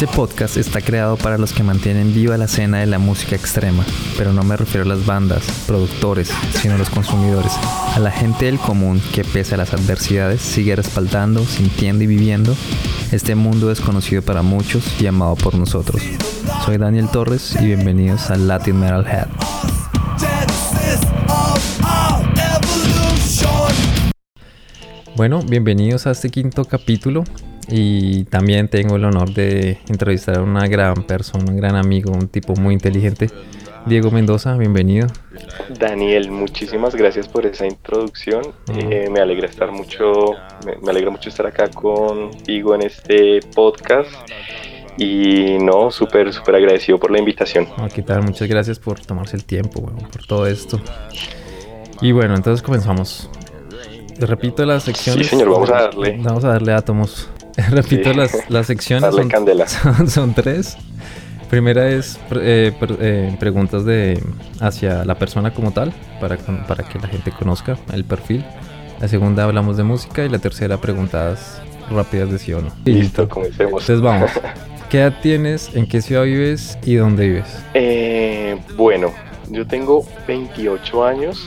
Este podcast está creado para los que mantienen viva la escena de la música extrema, pero no me refiero a las bandas, productores, sino a los consumidores, a la gente del común que pese a las adversidades sigue respaldando, sintiendo y viviendo este mundo desconocido para muchos y amado por nosotros. Soy Daniel Torres y bienvenidos a Latin Metal Head. Bueno, bienvenidos a este quinto capítulo y también tengo el honor de entrevistar a una gran persona, un gran amigo, un tipo muy inteligente. Diego Mendoza, bienvenido. Daniel, muchísimas gracias por esa introducción. Eh, me alegra estar mucho, me, alegra mucho estar acá contigo en este podcast. Y no, súper, súper agradecido por la invitación. ¿Qué tal? Muchas gracias por tomarse el tiempo, por todo esto. Y bueno, entonces comenzamos. Repito las secciones. Sí, señor, vamos a darle. Vamos a darle átomos. Repito las, las secciones. Son, candela. Son, tres. Primera es eh, eh, preguntas de hacia la persona como tal, para, para que la gente conozca el perfil. La segunda hablamos de música y la tercera preguntas rápidas de sí o no. Listo, comencemos. Entonces vamos. ¿Qué edad tienes? ¿En qué ciudad vives? ¿Y dónde vives? Eh, bueno, yo tengo 28 años.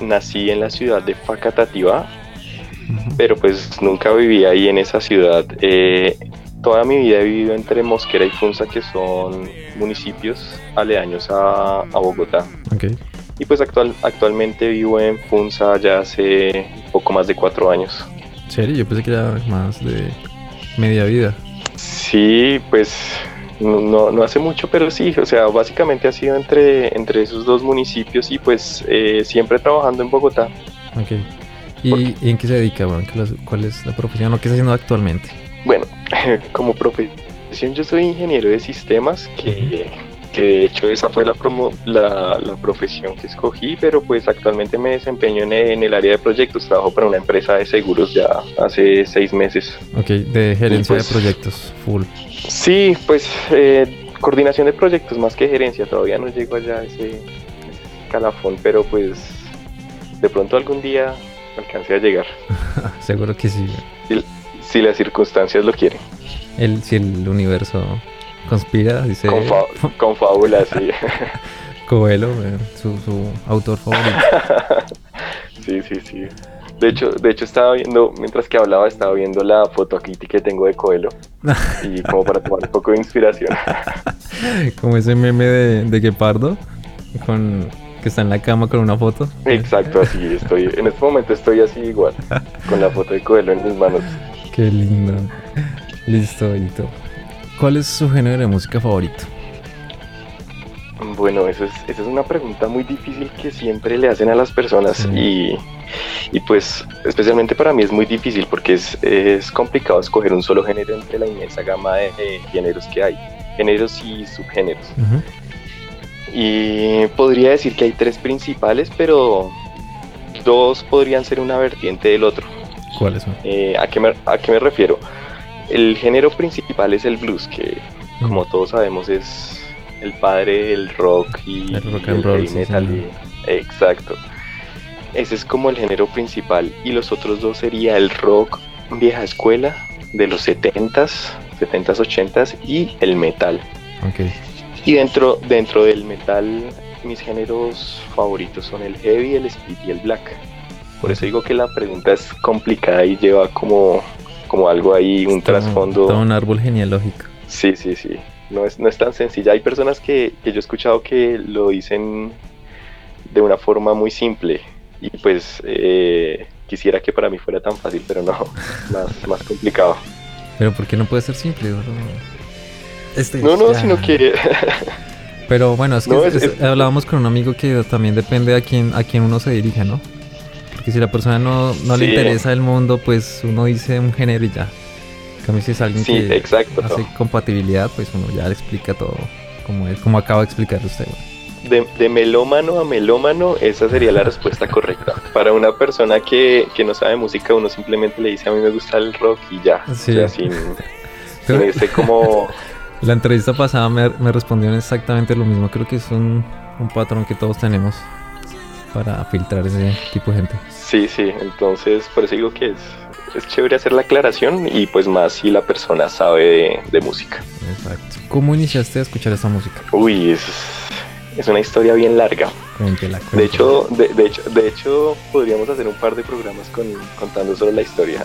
Nací en la ciudad de Facatativá, pero pues nunca viví ahí en esa ciudad. Eh, toda mi vida he vivido entre Mosquera y Funza, que son municipios aledaños a, Bogotá. Y pues actual, actualmente vivo en Funza ya hace poco más de cuatro años. ¿Serio? Yo pensé que era más de media vida. Sí, pues no, no hace mucho, pero sí, o sea, básicamente ha sido entre, entre esos dos municipios y pues eh, siempre trabajando en Bogotá. Ok. ¿Y, en qué se dedica, ¿Cuál es la profesión o qué está haciendo actualmente? Bueno, como profesión yo soy ingeniero de sistemas, que, que de hecho esa fue la, promo, la, la, profesión que escogí, pero pues actualmente me desempeño en, en, el área de proyectos, trabajo para una empresa de seguros ya hace seis meses. Ok, de gerencia de pues proyectos, full. Sí, pues eh, coordinación de proyectos más que gerencia, todavía no llego allá a ese, ese escalafón, pero pues de pronto algún día alcance a llegar. Seguro que sí. Si, las circunstancias lo quieren. El, si el universo conspira, dice. Con, fábulas, sí. Coelho, eh, su, su autor favorito. sí, sí, sí. De hecho, de hecho estaba viendo, mientras que hablaba, estaba viendo la foto aquí que tengo de Coelho. y como para tomar un poco de inspiración. como ese meme de, de Guepardo con que está en la cama con una foto. Exacto, así estoy. En este momento estoy así igual, con la foto de Coelho en mis manos. Qué lindo. Listo, Benito. ¿Cuál es su género de música favorito? Bueno, eso es, esa es una pregunta muy difícil que siempre le hacen a las personas y, y, pues especialmente para mí es muy difícil porque es, es complicado escoger un solo género entre la inmensa gama de, géneros que hay, géneros y subgéneros. Y podría decir que hay tres principales, pero dos podrían ser una vertiente del otro. ¿Cuáles son? Eh, ¿a, qué me, ¿A qué me refiero? El género principal es el blues, que como todos sabemos es el padre del rock y el rock and roll, metal. exacto. Ese es como el género principal. Y los otros dos sería el rock vieja escuela de los 70s, 70s, 80s y el metal. Okay. Y dentro, dentro del metal, mis géneros favoritos son el heavy, el speed y el black. Por eso digo que la pregunta es complicada y lleva como, como algo ahí, un trasfondo. Todo un árbol genealógico. Sí, sí, sí. No es, no es tan sencilla. Hay personas que, que yo he escuchado que lo dicen de una forma muy simple. Y pues eh, quisiera que para mí fuera tan fácil, pero no, más, más complicado. Pero ¿por qué no puede ser simple? Este, no, no, sino que... Pero bueno, es que hablábamos con un amigo que también depende a quién, a quién uno se dirige, ¿no? Porque si la persona no, no le interesa el mundo, pues uno dice un género y ya. Como si es alguien que hace compatibilidad, pues uno ya le explica todo, como, como acaba de explicar usted. De, de, melómano a melómano, esa sería la respuesta correcta. Para una persona que, que, no sabe música, uno simplemente le dice a mí me gusta el rock y ya. Sí. O sea, sin, sin como la entrevista pasada me, me, respondieron exactamente lo mismo. Creo que es un, un, patrón que todos tenemos para filtrar ese tipo de gente. Sí, sí, entonces por eso digo que es, es chévere hacer la aclaración y pues más si la persona sabe de, música. Exacto. ¿Cómo iniciaste a escuchar esa música? Uy, es, es una historia bien larga. De hecho, de, hecho, de hecho, podríamos hacer un par de programas con, contando solo la historia.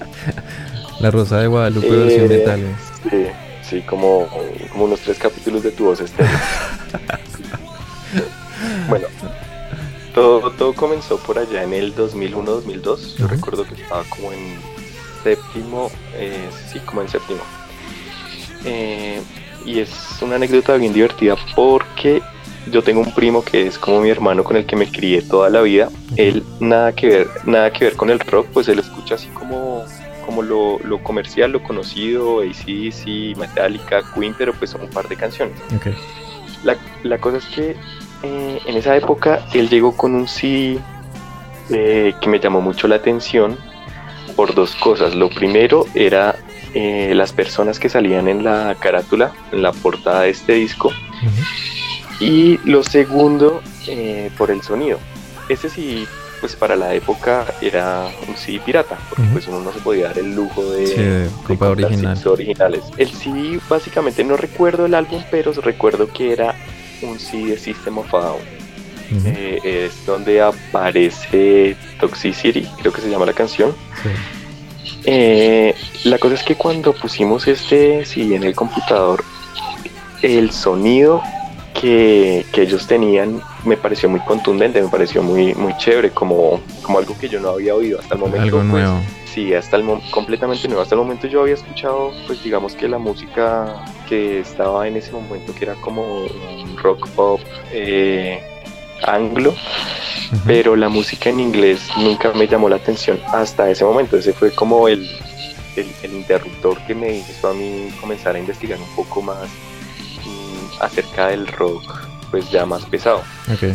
la Rosa de Guadalupe eh, versión metal. Sí, sí, como, como unos tres capítulos de tu voz estéreo. bueno, todo, todo comenzó por allá en el 2001-2002. Yo recuerdo que estaba como en séptimo, eh, sí, como en séptimo. Eh, y es una anécdota bien divertida porque yo tengo un primo que es como mi hermano con el que me crié toda la vida. Él nada que ver, nada que ver con el rock, pues él escucha así como, como lo, lo comercial, lo conocido, ACDC, Metallica, Queen, pero pues son un par de canciones. La, la cosa es que eh, en esa época él llegó con un CD eh, que me llamó mucho la atención por dos cosas. Lo primero era eh, las personas que salían en la carátula, en la portada de este disco. Y lo segundo, por el sonido. Ese sí, pues para la época era un CD pirata, porque pues uno no se podía dar el lujo de, sí, original. originales. El CD básicamente no recuerdo el álbum, pero recuerdo que era un CD de System of a Down. Eh, es donde aparece Toxicity, creo que se llama la canción. Eh, la cosa es que cuando pusimos este CD en el computador, el sonido que, que, ellos tenían me pareció muy contundente, me pareció muy, muy chévere, como, como algo que yo no había oído hasta el momento. Algo pues, nuevo. Sí, hasta el completamente nuevo. Hasta el momento yo había escuchado, pues digamos que la música que estaba en ese momento, que era como un rock pop eh, anglo, pero la música en inglés nunca me llamó la atención hasta ese momento. Ese fue como el, el, interruptor que me hizo a mí comenzar a investigar un poco más mm, acerca del rock, pues ya más pesado. Okay.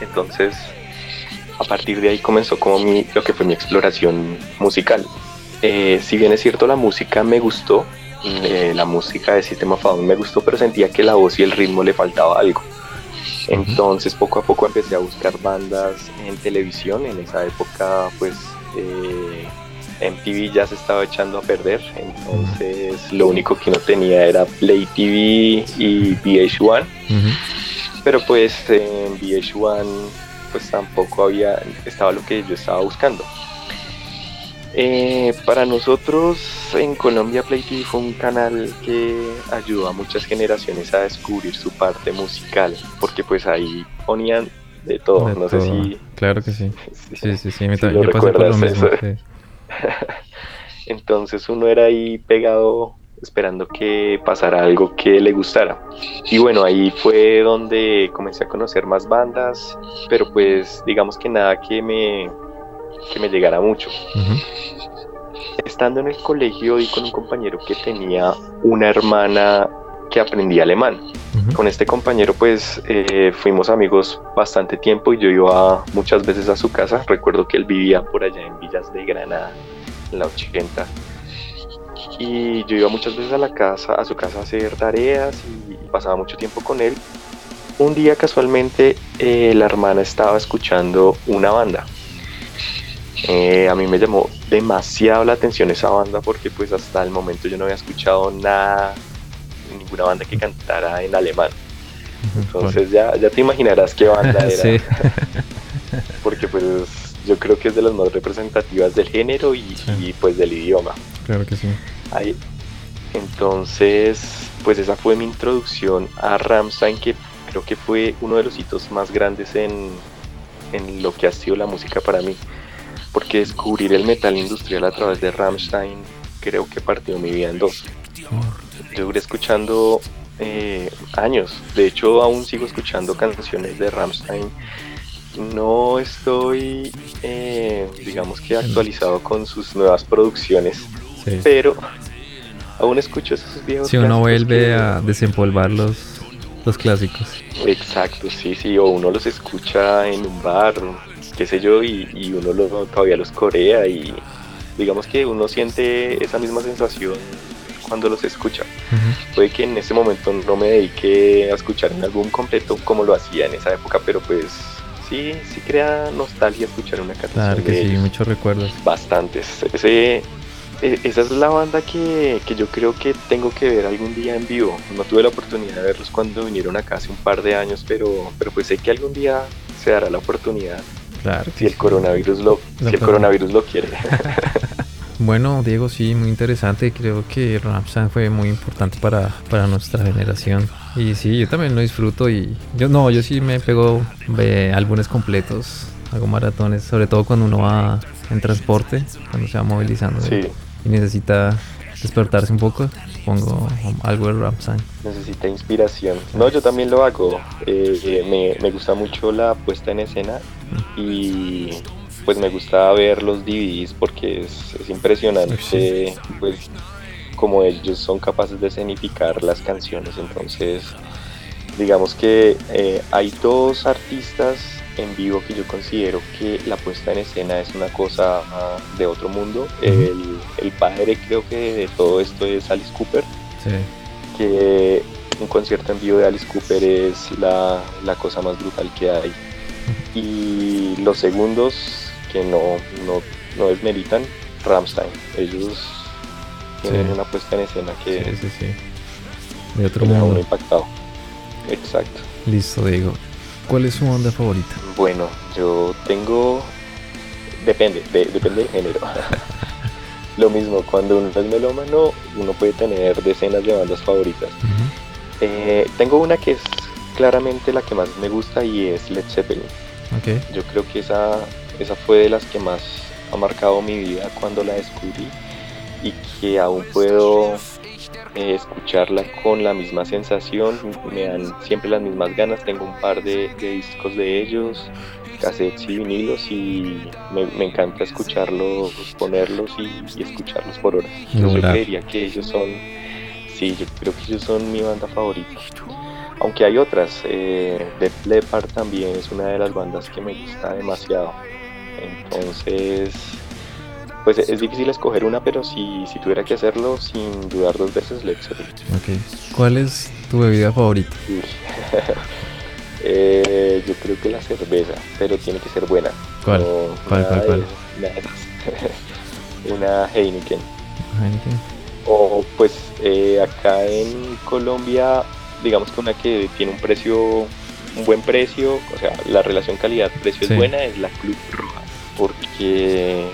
Entonces, a partir de ahí comenzó como mi, lo que fue mi exploración musical. Eh, si bien es cierto, la música me gustó, eh, la música de System of me gustó, pero sentía que la voz y el ritmo le faltaba algo. Entonces poco a poco empecé a buscar bandas en televisión. En esa época, pues eh, MTV ya se estaba echando a perder. Entonces lo único que no tenía era Play TV y VH1. Pero pues en VH1 pues tampoco había, estaba lo que yo estaba buscando. Eh, para nosotros en Colombia Play TV fue un canal que ayudó a muchas generaciones a descubrir su parte musical, porque pues ahí ponían de todo, no sé si... Claro que sí. Sí, sí, sí, me yo pasé por lo mismo. Entonces uno era ahí pegado esperando que pasara algo que le gustara. Y bueno, ahí fue donde comencé a conocer más bandas, pero pues digamos que nada que me, que me llegara mucho. Estando en el colegio y con un compañero que tenía una hermana que aprendía alemán. Con este compañero pues eh, fuimos amigos bastante tiempo y yo iba muchas veces a su casa. Recuerdo que él vivía por allá en Villas de Granada, en la 80 y yo iba muchas veces a la casa, a su casa a hacer tareas y, pasaba mucho tiempo con él. Un día casualmente eh, la hermana estaba escuchando una banda. Eh, a mí me llamó demasiado la atención esa banda porque pues hasta el momento yo no había escuchado nada, ninguna banda que cantara en alemán. Entonces ya, ya te imaginarás qué banda era. porque pues yo creo que es de las más representativas del género y, y pues del idioma. Claro que sí. Ahí. Entonces, pues esa fue mi introducción a Ramstein, que creo que fue uno de los hitos más grandes en, en lo que ha sido la música para mí. Porque descubrir el metal industrial a través de Ramstein creo que partió mi vida en dos. Yo duré escuchando eh, años, de hecho aún sigo escuchando canciones de Ramstein. No estoy, eh, digamos que actualizado con sus nuevas producciones, pero aún escucho esos viejos. Si uno vuelve a desempolvar los, los clásicos. Exacto, sí, sí, o uno los escucha en un bar, qué sé yo, y, y uno todavía los corea y digamos que uno siente esa misma sensación cuando los escucha. Puede que en ese momento no me dedique a escuchar un álbum completo como lo hacía en esa época, pero pues sí, sí crea nostalgia escuchar una canción. Claro que sí, muchos recuerdos. Bastantes. Ese, e, esa es la banda que, que, yo creo que tengo que ver algún día en vivo. No tuve la oportunidad de verlos cuando vinieron acá hace un par de años, pero, pero pues sé que algún día se dará la oportunidad. Claro. Si el coronavirus lo, si el coronavirus lo quiere. Bueno, Diego, sí, muy interesante. Creo que Ramstein fue muy importante para, para nuestra generación. Y sí, yo también lo disfruto y yo no, yo sí me pego de álbumes completos, hago maratones, sobre todo cuando uno va en transporte, cuando se va movilizando y necesita despertarse un poco, pongo algo de Ramstein. Necesita inspiración. No, yo también lo hago. Eh, eh, me, me gusta mucho la puesta en escena y pues me gusta ver los DVDs porque es, impresionante pues como ellos son capaces de escenificar las canciones. Entonces digamos que eh, hay dos artistas en vivo que yo considero que la puesta en escena es una cosa ah, de otro mundo. El, padre creo que de todo esto es Alice Cooper. Que un concierto en vivo de Alice Cooper es la, la cosa más brutal que hay. Y los segundos que no, no, no desmeritan Ramstein. Ellos tienen una puesta en escena que sí, sí, de otro mundo. impactado. Exacto. Listo, Diego. ¿Cuál es su banda favorita? Bueno, yo tengo. Depende, depende del género. Lo mismo, cuando uno es melómano, uno puede tener decenas de bandas favoritas. Eh, tengo una que es claramente la que más me gusta y es Led Zeppelin. Okay. Yo creo que esa esa fue de las que más ha marcado mi vida cuando la descubrí y que aún puedo eh, escucharla con la misma sensación, me dan siempre las mismas ganas, tengo un par de, discos de ellos, cassettes y vinilos y me, encanta escucharlos, ponerlos y, escucharlos por horas. yo creería que ellos son, sí, yo creo que ellos son mi banda favorita. Aunque hay otras, eh, Def Leppard también es una de las bandas que me gusta demasiado. Entonces, pues es difícil escoger una, pero si, si tuviera que hacerlo, sin dudar dos veces, Led Zeppelin. ¿Cuál es tu bebida favorita? eh, yo creo que la cerveza, pero tiene que ser buena. ¿Cuál? ¿Cuál, cuál, cuál? Una, Heineken. Heineken. O pues eh, acá en Colombia, digamos que una que tiene un precio, un buen precio, o sea, la relación calidad-precio es buena, es la Club Roja porque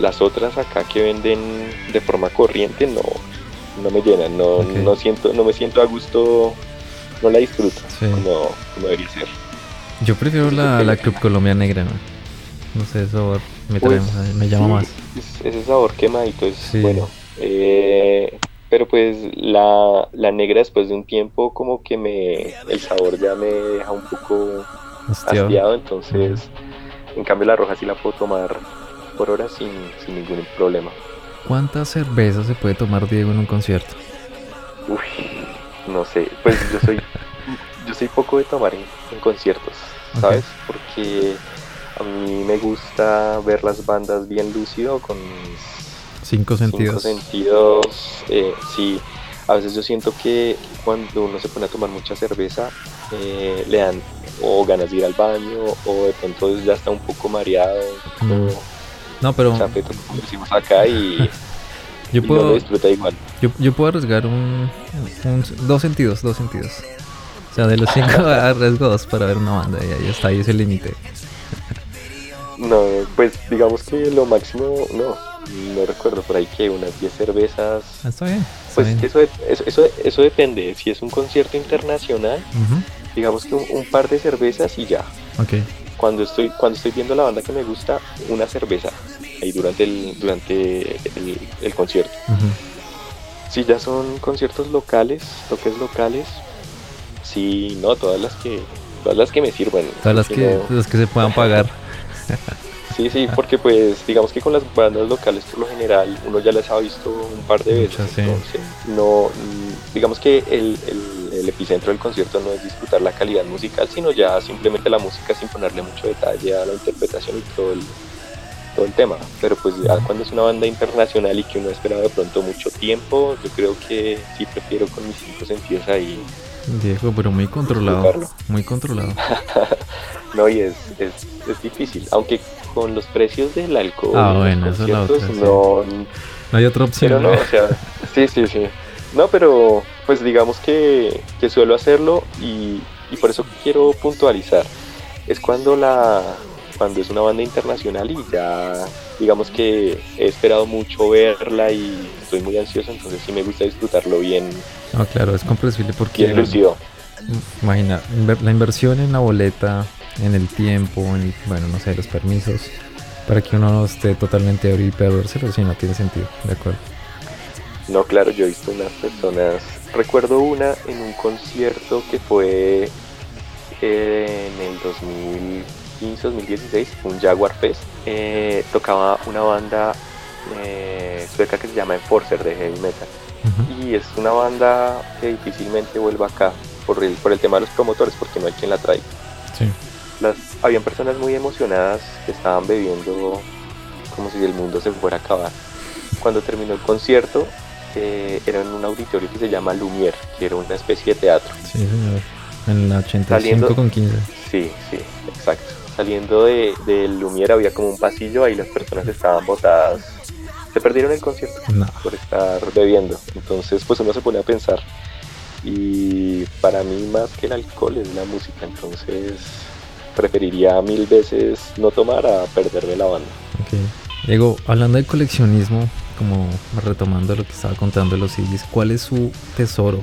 las otras acá que venden de forma corriente no, no me llenan, no, no siento, no me siento a gusto, no la disfruto como, debería ser. Yo prefiero la, la Club Colombia Negra, ¿no? No sé, eso me, pues, me llama más. ese sabor quemadito es bueno. Eh, pero pues la, la, negra después de un tiempo como que me el sabor ya me deja un poco hastiado, entonces... En cambio la roja sí la puedo tomar por hora sin, ningún problema. ¿Cuántas cervezas se puede tomar Diego en un concierto? Uy, no sé, pues yo soy yo soy poco de tomar en, conciertos, ¿sabes? Porque a mí me gusta ver las bandas bien lúcido con cinco sentidos. Cinco sentidos, eh, sí. A veces yo siento que cuando uno se pone a tomar mucha cerveza, eh, le dan o ganas de ir al baño o de pronto ya está un poco mareado. No, pero... O sea, como decimos acá y... Yo puedo, disfruta igual. Yo, yo puedo arriesgar un, dos sentidos, dos sentidos. O sea, de los cinco arriesgo dos para ver una banda y ahí está, ahí es el límite. No, pues digamos que lo máximo, no, no recuerdo por ahí que unas 10 cervezas. Ah, está bien. pues Eso, eso, eso, depende. Si es un concierto internacional, digamos que un, par de cervezas y ya. Okay. Cuando estoy, cuando estoy viendo la banda que me gusta, una cerveza ahí durante el, durante el, concierto. Si ya son conciertos locales, toques locales, sí, no, todas las que, todas las que me sirvan. Todas las que, las que se puedan pagar. Sí, sí, porque pues digamos que con las bandas locales por lo general uno ya las ha visto un par de veces. no, mm, digamos que el, el, epicentro del concierto no es disfrutar la calidad musical, sino ya simplemente la música sin ponerle mucho detalle a la interpretación y todo el, todo el tema. Pero pues ya cuando es una banda internacional y que uno ha esperado de pronto mucho tiempo, yo creo que sí prefiero con mis cinco sentidos ahí Diego, pero muy controlado. Muy controlado. no, y es, es, es, difícil. Aunque con los precios del alcohol, ah, bueno, eso es la otra, no, no hay otra opción. no, o sea, sí, sí, sí. No, pero pues digamos que, que suelo hacerlo y, y por eso quiero puntualizar. Es cuando la cuando es una banda internacional y ya digamos que he esperado mucho verla y estoy muy ansioso, entonces sí me gusta disfrutarlo bien. No, claro, es comprensible porque... Imagina, la inversión en la boleta, en el tiempo, en, bueno, no sé, los permisos, para que uno no esté totalmente abrir y perdérselo, sí, no tiene sentido, de acuerdo. No, claro, yo he visto unas personas, recuerdo una en un concierto que fue en el 2015, 2016, un Jaguar Fest, eh, tocaba una banda eh, sueca que se llama Enforcer de heavy metal. Y es una banda que difícilmente vuelva acá por el, por el tema de los promotores, porque no hay quien la traiga. Sí. Las, habían personas muy emocionadas que estaban bebiendo como si el mundo se fuera a acabar. Cuando terminó el concierto, eh, era en un auditorio que se llama Lumière, que era una especie de teatro. Sí, señor. En la 85 con 15. Sí, sí, exacto. Saliendo de, de Lumière había como un pasillo, ahí las personas estaban botadas. Se perdieron el concierto por estar bebiendo. Entonces, pues uno se pone a pensar. Y para mí, más que el alcohol, es la música. Entonces, preferiría mil veces no tomar a perderme la banda. Okay. Diego, hablando de coleccionismo, como retomando lo que estaba contando de los CDs, ¿cuál es su tesoro,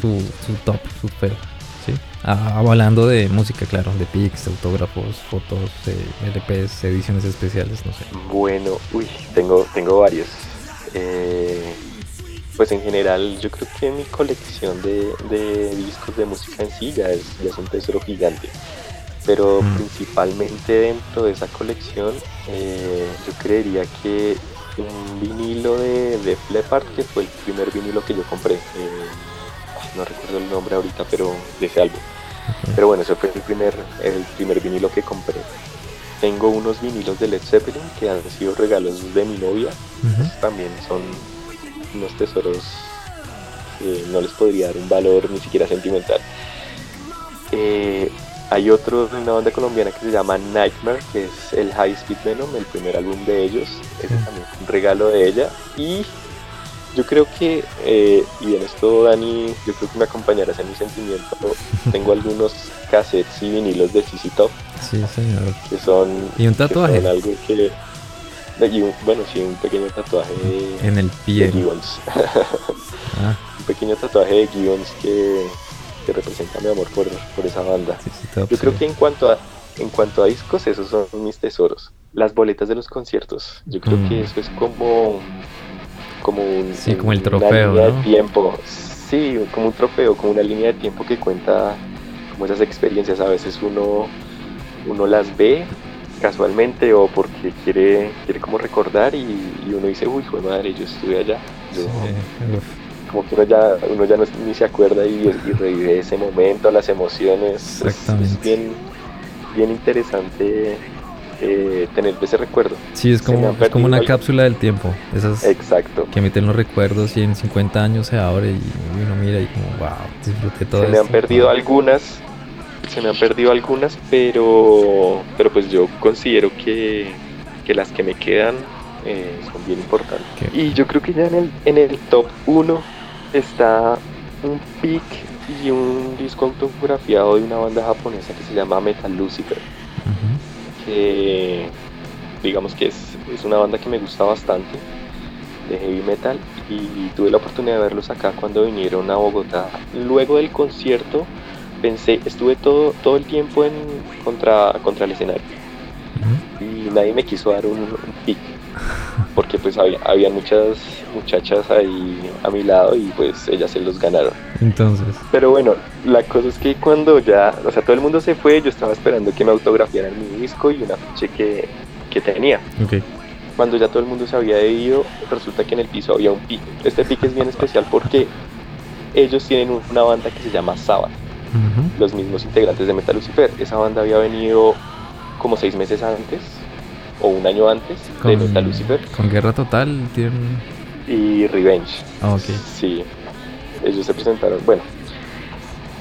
su, su top, su feo? ¿Sí? Ah, hablando de música, claro, de pics, autógrafos, fotos, LPs, ediciones especiales, no sé. Bueno, uy, tengo, tengo varios. Eh, pues en general yo creo que mi colección de, de discos de música en sí ya es, ya es un tesoro gigante pero mm. principalmente dentro de esa colección eh, yo creería que un vinilo de, de Flepart, que fue el primer vinilo que yo compré. Eh, no recuerdo el nombre ahorita, pero de ese álbum. Pero bueno, ese fue el primer, el primer vinilo que compré. Tengo unos vinilos de Led Zeppelin que han sido regalos de mi novia. También son unos tesoros que no les podría dar un valor ni siquiera sentimental. Eh, hay otro de una banda colombiana que se llama Nightmare, que es el High Speed Venom, el primer álbum de ellos. Ese también es un regalo de ella. Y yo creo que, eh, y en esto Dani, yo creo que me acompañarás en mi sentimiento. Tengo algunos cassettes y vinilos de CC Top. Sí, señor. Que son. Y un tatuaje. algo que. bueno, sí, un pequeño tatuaje. En el pie. De ah. Un pequeño tatuaje de Gibbons que que representa mi amor por, por esa banda. Yo creo que en cuanto a en cuanto a discos, esos son mis tesoros. Las boletas de los conciertos. Yo creo que mm. eso es como como un sí, como el trofeo, una línea de tiempo. Sí, como un trofeo, como una línea de tiempo que cuenta como esas experiencias. A veces uno uno las ve casualmente o porque quiere quiere como recordar y, uno dice, uy, fue madre, yo estuve allá. Yo, como que uno ya, uno ya no, ni se acuerda y, revive ese momento, las emociones. Exactamente. Es, bien, bien interesante eh, tener ese recuerdo. Sí, es como, es como una cápsula del tiempo. Esas Exacto. Que emiten los recuerdos y en 50 años se abre y uno mira y como, wow, disfruté todo Se me han perdido algunas, se me han perdido algunas, pero, pero pues yo considero que, que las que me quedan eh, son bien importantes. Y yo creo que ya en el, en el top 1 está un pic y un disco autografiado de una banda japonesa que se llama Metal Lucifer. Que digamos que es, es, una banda que me gusta bastante de heavy metal y tuve la oportunidad de verlos acá cuando vinieron a Bogotá. Luego del concierto pensé, estuve todo, todo el tiempo en contra, contra el escenario y nadie me quiso dar un, un pic porque pues había, había muchas muchachas ahí a mi lado y pues ellas se los ganaron. Entonces. Pero bueno, la cosa es que cuando ya, o sea, todo el mundo se fue, yo estaba esperando que me autografiaran mi disco y una ficha que, que tenía. Okay. Cuando ya todo el mundo se había ido, resulta que en el piso había un pique. Este pique es bien especial porque ellos tienen una banda que se llama Sabbath. Los mismos integrantes de Metal Lucifer. Esa banda había venido como seis meses antes o un año antes de Metal Lucifer. Con Guerra Total y Revenge. Ah, ok. Sí, ellos se presentaron. Bueno,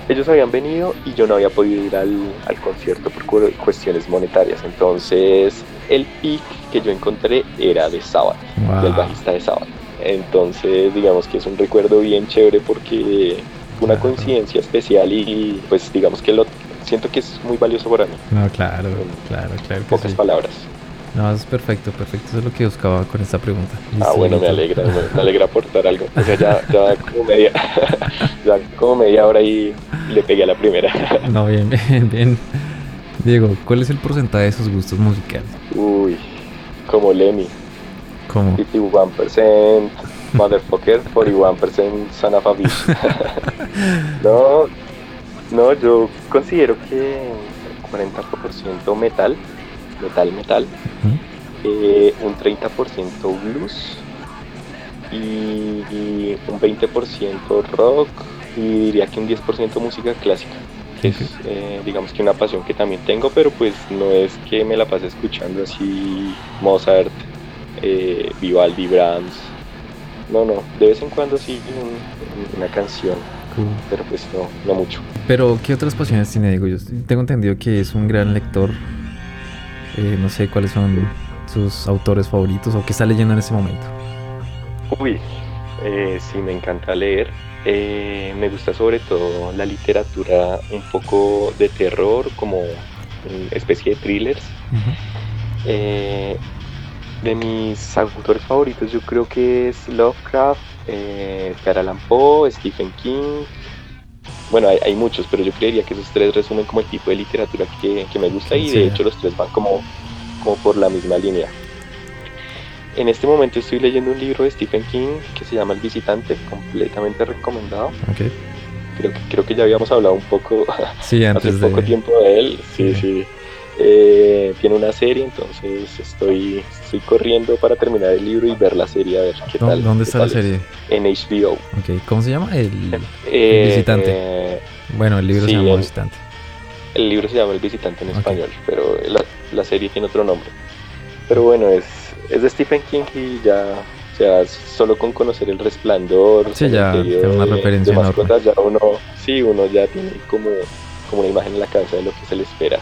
ellos habían venido y yo no había podido ir al, concierto por cuestiones monetarias. Entonces, el pick que yo encontré era de Sábado, del bajista de Sábado. Entonces, digamos que es un recuerdo bien chévere porque fue una coincidencia especial y, pues digamos que lo siento que es muy valioso para mí. No, claro, claro, claro. pocas palabras. No, es perfecto, perfecto. Eso es lo que buscaba con esta pregunta. ah, bueno, me alegra, me, alegra aportar algo. O sea, ya, ya como media, ya como media hora y le pegué a la primera. no, bien, bien, bien. Diego, ¿cuál es el porcentaje de sus gustos musicales? Uy, como Lemmy. ¿Cómo? 51% Motherfucker, 41% Son of a no, no, yo considero que 40% metal metal, metal, eh, un 30% blues y, un 20% rock y diría que un 10% música clásica, que es eh, digamos que una pasión que también tengo, pero pues no es que me la pase escuchando así Mozart, eh, Vivaldi, Brahms, no, no, de vez en cuando sí una canción. Pero pues no, no mucho. Pero, ¿qué otras pasiones tiene Diego? Yo tengo entendido que es un gran lector eh, no sé cuáles son sus autores favoritos o qué está leyendo en ese momento. Uy, eh, sí, me encanta leer. Eh, me gusta sobre todo la literatura un poco de terror, como especie de thrillers. de mis autores favoritos yo creo que es Lovecraft, eh, Poe, Stephen King, bueno, hay, muchos, pero yo creería que esos tres resumen como el tipo de literatura que, me gusta y de hecho los tres van como, como por la misma línea. En este momento estoy leyendo un libro de Stephen King que se llama El Visitante, completamente recomendado. Creo, que, creo que ya habíamos hablado un poco sí, antes hace poco tiempo de él. Sí, sí. Eh, tiene una serie, entonces estoy, estoy corriendo para terminar el libro y ver la serie a ver qué tal. ¿Dónde está la serie? En HBO. Okay. ¿Cómo se llama? El, eh, visitante. Eh, bueno, el libro se llama El Visitante. El libro se llama El Visitante en español, pero la, la, serie tiene otro nombre. Pero bueno, es, es de Stephen King y ya, o sea, solo con conocer el resplandor, sí, ya tiene una referencia de ya uno, sí, uno ya tiene como, como una imagen en la cabeza de lo que se le espera.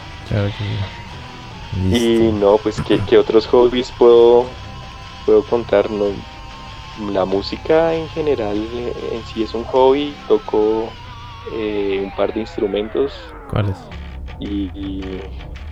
Y no, pues ¿qué, otros hobbies puedo, puedo contar? No, la música en general eh, en sí es un hobby, toco eh, un par de instrumentos. ¿Cuáles? Y,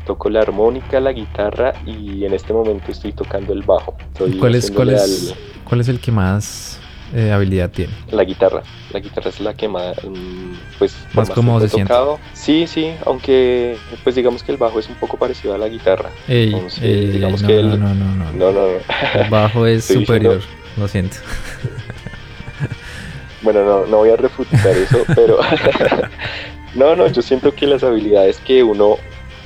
toco la armónica, la guitarra y en este momento estoy tocando el bajo. ¿Cuál es, cuál, es, ¿Cuál es el que más eh, habilidad tiene? La guitarra. La guitarra es la que más, mm, pues, más cómodo se siente. Sí, sí, aunque pues digamos que el bajo es un poco parecido a la guitarra. digamos no, que el, no, no, no, no, no, El bajo es superior, lo siento. Bueno, no, no voy a refutar eso, pero no, no, yo siento que las habilidades que uno,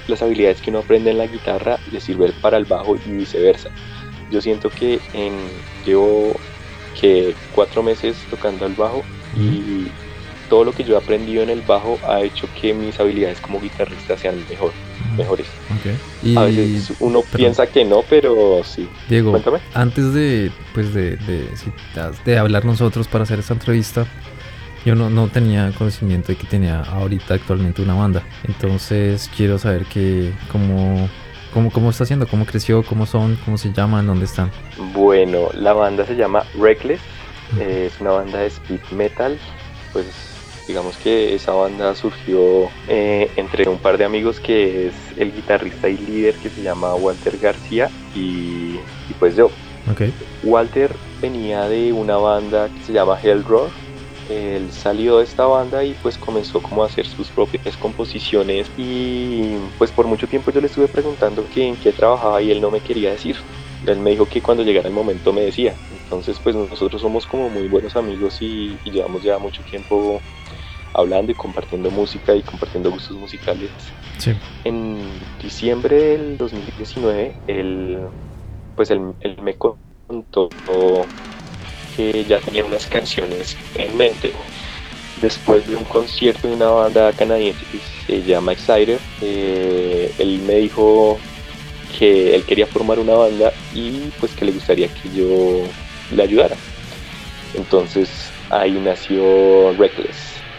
las habilidades que uno aprende en la guitarra le sirven para el bajo y viceversa. Yo siento que en, llevo que cuatro meses tocando el bajo y todo lo que yo he aprendido en el bajo ha hecho que mis habilidades como guitarrista sean mejor, mejores. a veces uno piensa que no, pero sí. Diego, Cuéntame. antes de, pues de, de, de, hablar nosotros para hacer esta entrevista, yo no, no, tenía conocimiento de que tenía ahorita actualmente una banda. Entonces quiero saber que cómo, cómo, cómo está haciendo, cómo creció, cómo son, cómo se llaman, dónde están. Bueno, la banda se llama Reckless, es una banda de speed metal, pues digamos que esa banda surgió eh, entre un par de amigos que es el guitarrista y líder que se llama Walter García y, pues yo. Okay. Walter venía de una banda que se llama Hellroar él salió de esta banda y pues comenzó como a hacer sus propias composiciones y pues por mucho tiempo yo le estuve preguntando que en qué trabajaba y él no me quería decir. Él me dijo que cuando llegara el momento me decía. Entonces pues nosotros somos como muy buenos amigos y, llevamos ya mucho tiempo hablando y compartiendo música y compartiendo gustos musicales. Sí. En diciembre del 2019 él pues él, él me contó ya tenía unas canciones en mente. Después de un concierto de una banda canadiense que se llama Exciter, eh, él me dijo que él quería formar una banda y pues que le gustaría que yo le ayudara. Entonces ahí nació Reckless.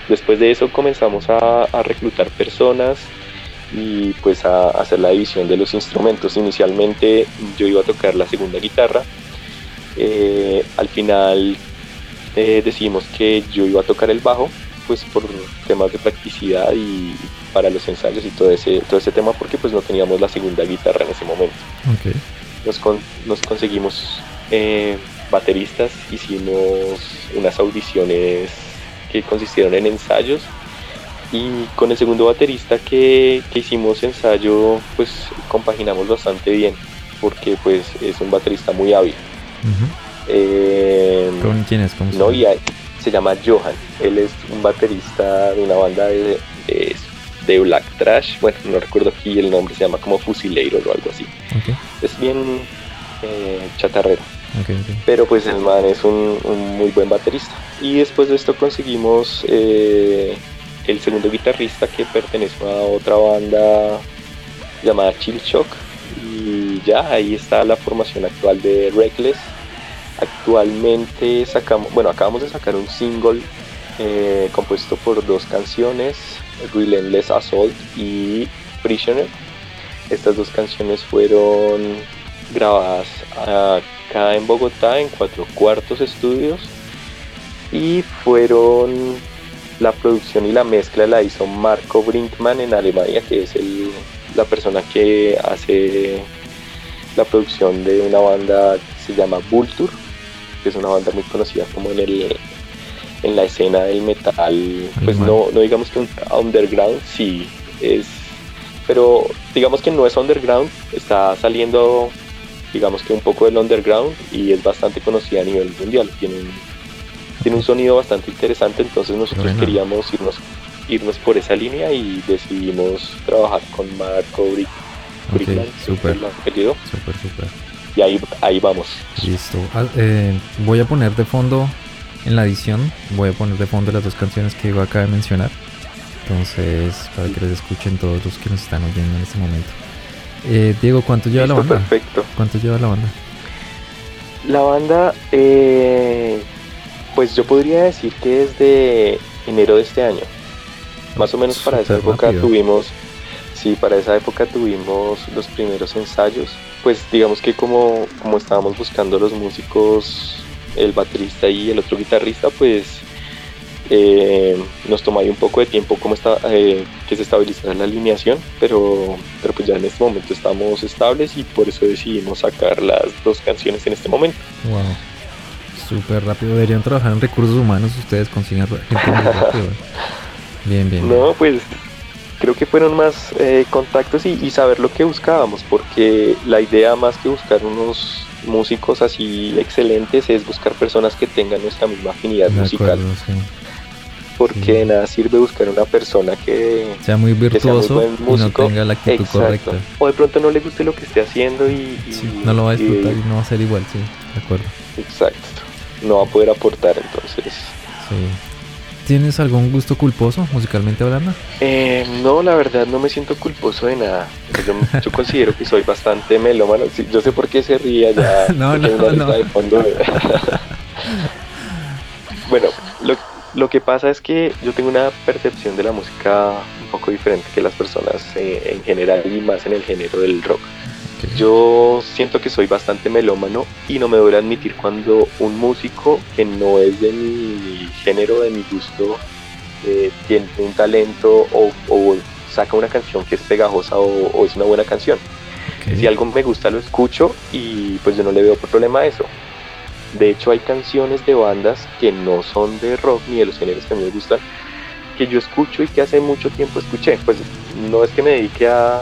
después de eso comenzamos a, reclutar personas y pues a, hacer la división de los instrumentos. Inicialmente yo iba a tocar la segunda guitarra, eh, al final eh, decidimos que yo iba a tocar el bajo, pues por temas de practicidad y para los ensayos y todo ese, todo ese tema, porque pues no teníamos la segunda guitarra en ese momento. Nos, nos conseguimos eh, bateristas, hicimos unas audiciones que consistieron en ensayos y con el segundo baterista que, hicimos ensayo pues compaginamos bastante bien porque pues es un baterista muy hábil. Eh, quién es? ¿Cómo se, no, se llama Johan. Él es un baterista de una banda de, de, Black Trash. Bueno, no recuerdo aquí el nombre, se llama como Fusileiro o algo así. Es bien eh, chatarrero. Pero pues el man es un, muy buen baterista. Y después de esto conseguimos eh, el segundo guitarrista que pertenece a otra banda llamada Chill Shock. Y ya ahí está la formación actual de Reckless. Actualmente sacamos, bueno, acabamos de sacar un single eh, compuesto por dos canciones, Relentless Assault y Prisoner. Estas dos canciones fueron grabadas acá en Bogotá en cuatro cuartos estudios y fueron la producción y la mezcla la hizo Marco Brinkman en Alemania que es el, la persona que hace la producción de una banda que se llama Vulture que es una banda muy conocida como en el en la escena del metal pues no, no digamos que un underground sí es pero digamos que no es underground está saliendo digamos que un poco del underground y es bastante conocida a nivel mundial. Tiene un, tiene un sonido bastante interesante, entonces nosotros queríamos irnos, irnos por esa línea y decidimos trabajar con Marco Brick. Okay, super, super, super. Y ahí, ahí vamos. Listo. Ah, eh, voy a poner de fondo en la edición, voy a poner de fondo las dos canciones que yo acabo de mencionar. Entonces, para que les escuchen todos los que nos están oyendo en este momento. Eh, Diego, ¿cuánto lleva la banda? Perfecto. ¿Cuánto lleva la banda? La banda, eh, pues yo podría decir que es de enero de este año. Más o menos para esa época tuvimos, sí, para esa época tuvimos los primeros ensayos. Pues digamos que como, como estábamos buscando los músicos, el baterista y el otro guitarrista, pues eh, nos tomó ahí un poco de tiempo como está, eh, que se estabilizara la alineación, pero, pero pues ya en este momento estamos estables y por eso decidimos sacar las dos canciones en este momento. Wow, súper rápido. Deberían trabajar en recursos humanos ustedes consiguen gente rápido. Bien, bien. No, pues creo que fueron más eh, contactos y, saber lo que buscábamos, porque la idea más que buscar unos músicos así excelentes es buscar personas que tengan nuestra misma afinidad musical porque de nada sirve buscar una persona que sea muy virtuoso y no tenga la actitud correcta. O de pronto no le guste lo que esté haciendo y, no lo va a disfrutar y, no va a ser igual, sí, de acuerdo. Exacto. No va a poder aportar entonces. Sí. ¿Tienes algún gusto culposo musicalmente hablando? Eh, no, la verdad no me siento culposo de nada. Yo, considero que soy bastante melómano. yo sé por qué se ríe ya. no, no, no. bueno, lo, lo que pasa es que yo tengo una percepción de la música un poco diferente que las personas eh, en general y más en el género del rock. Yo siento que soy bastante melómano y no me duele admitir cuando un músico que no es de mi género, de mi gusto, eh, tiene un talento o, saca una canción que es pegajosa o, es una buena canción. Si algo me gusta lo escucho y pues yo no le veo problema a eso. De hecho, hay canciones de bandas que no son de rock ni de los géneros que a mí me gustan, que yo escucho y que hace mucho tiempo escuché. Pues no es que me dedique a,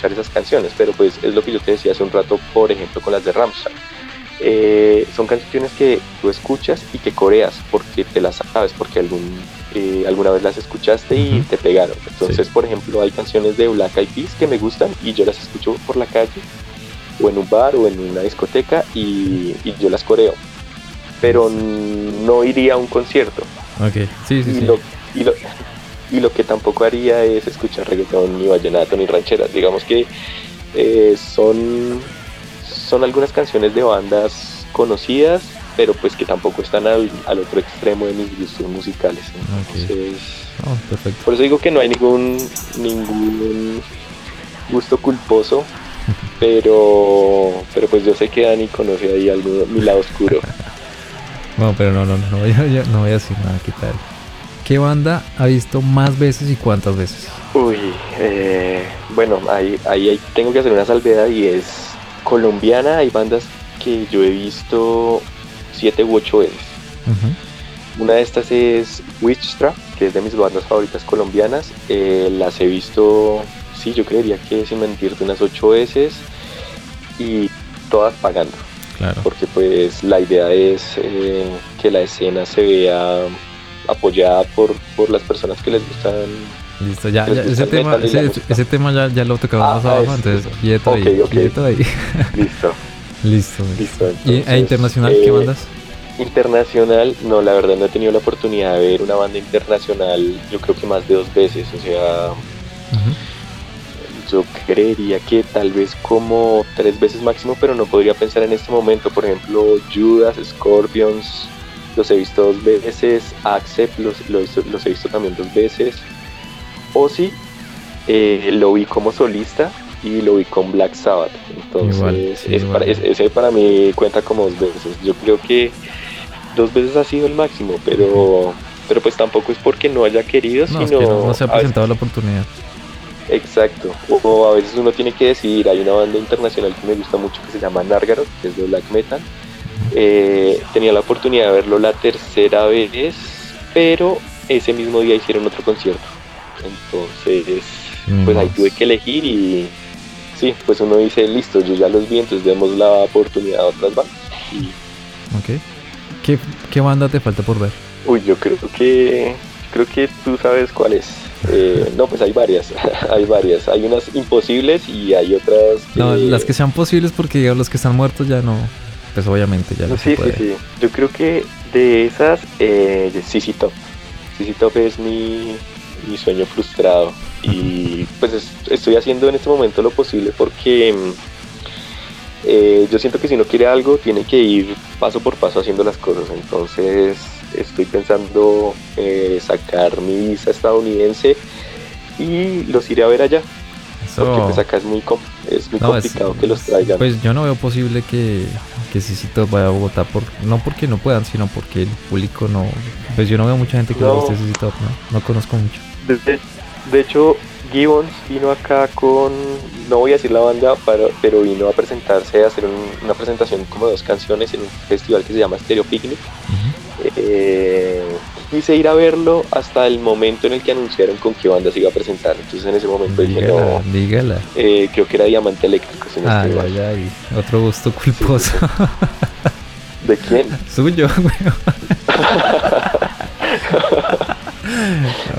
escuchar esas canciones, pero pues es lo que yo te decía hace un rato, por ejemplo, con las de Rammstein. Eh, son canciones que tú escuchas y que coreas porque te las sabes, porque algún, eh, alguna vez las escuchaste y te pegaron. Entonces, por ejemplo, hay canciones de Black Eyed Peas que me gustan y yo las escucho por la calle o en un bar o en una discoteca y, yo las coreo. Pero no iría a un concierto. Ok, sí, sí, y sí. Lo, y, lo, y lo que tampoco haría es escuchar reggaetón, ni vallenato, ni rancheras. Digamos que eh, son, son algunas canciones de bandas conocidas pero pues que tampoco están al, otro extremo de mis gustos musicales. Entonces, oh, perfecto. por eso digo que no hay ningún, ningún gusto culposo, pero, pero pues yo sé que Dani conoce ahí algo, mi lado oscuro. no, pero no, no, no, voy a, no voy a decir nada, ¿qué tal? ¿Qué banda ha visto más veces y cuántas veces? Uy, eh, bueno, ahí, ahí, tengo que hacer una salvedad y es colombiana. Hay bandas que yo he visto siete u ocho veces. Una de estas es Witchtra, que es de mis bandas favoritas colombianas. Eh, las he visto, sí, yo creería que sin mentirte, unas ocho veces y todas pagando. Claro. Porque pues la idea es eh, que la escena se vea apoyada por, por las personas que les gustan. Listo, ya, ese, tema, ese, tema ya, ya lo tocamos ah, abajo, entonces quieto ahí, ahí. Listo. Listo. Listo ¿Y a internacional qué eh, bandas? Internacional, no, la verdad no he tenido la oportunidad de ver una banda internacional, yo creo que más de dos veces, o sea, yo creería que tal vez como tres veces máximo, pero no podría pensar en este momento, por ejemplo, Judas, Scorpions, los he visto dos veces, Accept los, los, he visto también dos veces, Ozzy eh, lo vi como solista y lo vi con Black Sabbath, entonces ese para mí cuenta como dos veces, yo creo que dos veces ha sido el máximo, pero, pero pues tampoco es porque no haya querido, sino... no, se ha presentado la oportunidad. Exacto, o a veces uno tiene que decidir, hay una banda internacional que me gusta mucho que se llama Nargaroth, que es de black metal, eh, tenía la oportunidad de verlo la tercera vez, pero ese mismo día hicieron otro concierto. Entonces, pues ahí tuve que elegir y sí, pues uno dice, listo, yo ya los vi, entonces demos la oportunidad a otras bandas. Ok. ¿Qué, ¿Qué, banda te falta por ver? Uy, yo creo que creo que tú sabes cuál es. Eh, no, pues hay varias, hay varias. Hay unas imposibles y hay otras. No, las que sean posibles porque los que están muertos ya no pues obviamente ya no sí, Sí, sí, Yo creo que de esas, eh, Sisi Top. Sisi Top es mi, mi sueño frustrado. Y pues estoy haciendo en este momento lo posible porque mm, eh, yo siento que si no quiere algo, tiene que ir paso por paso haciendo las cosas. Entonces estoy pensando eh, sacar mi visa estadounidense y los iré a ver allá. Porque pues acá es muy, es muy complicado que los traigan. Pues yo no veo posible que, que Cicito vaya a Bogotá, por, no porque no puedan, sino porque el público no... Pues yo no veo mucha gente que no. guste Cicito, ¿no? No conozco mucho. De, hecho, Gibbons vino acá con, no voy a decir la banda, pero, vino a presentarse, a hacer una presentación como de dos canciones en un festival que se llama Stereo Picnic quise ir a verlo hasta el momento en el que anunciaron con qué banda se iba a presentar. Entonces en ese momento dije, no, dígala. Eh, creo que era Diamante Eléctrico. Si no ay, ay, ay, otro gusto culposo. ¿De quién? Suyo, güey.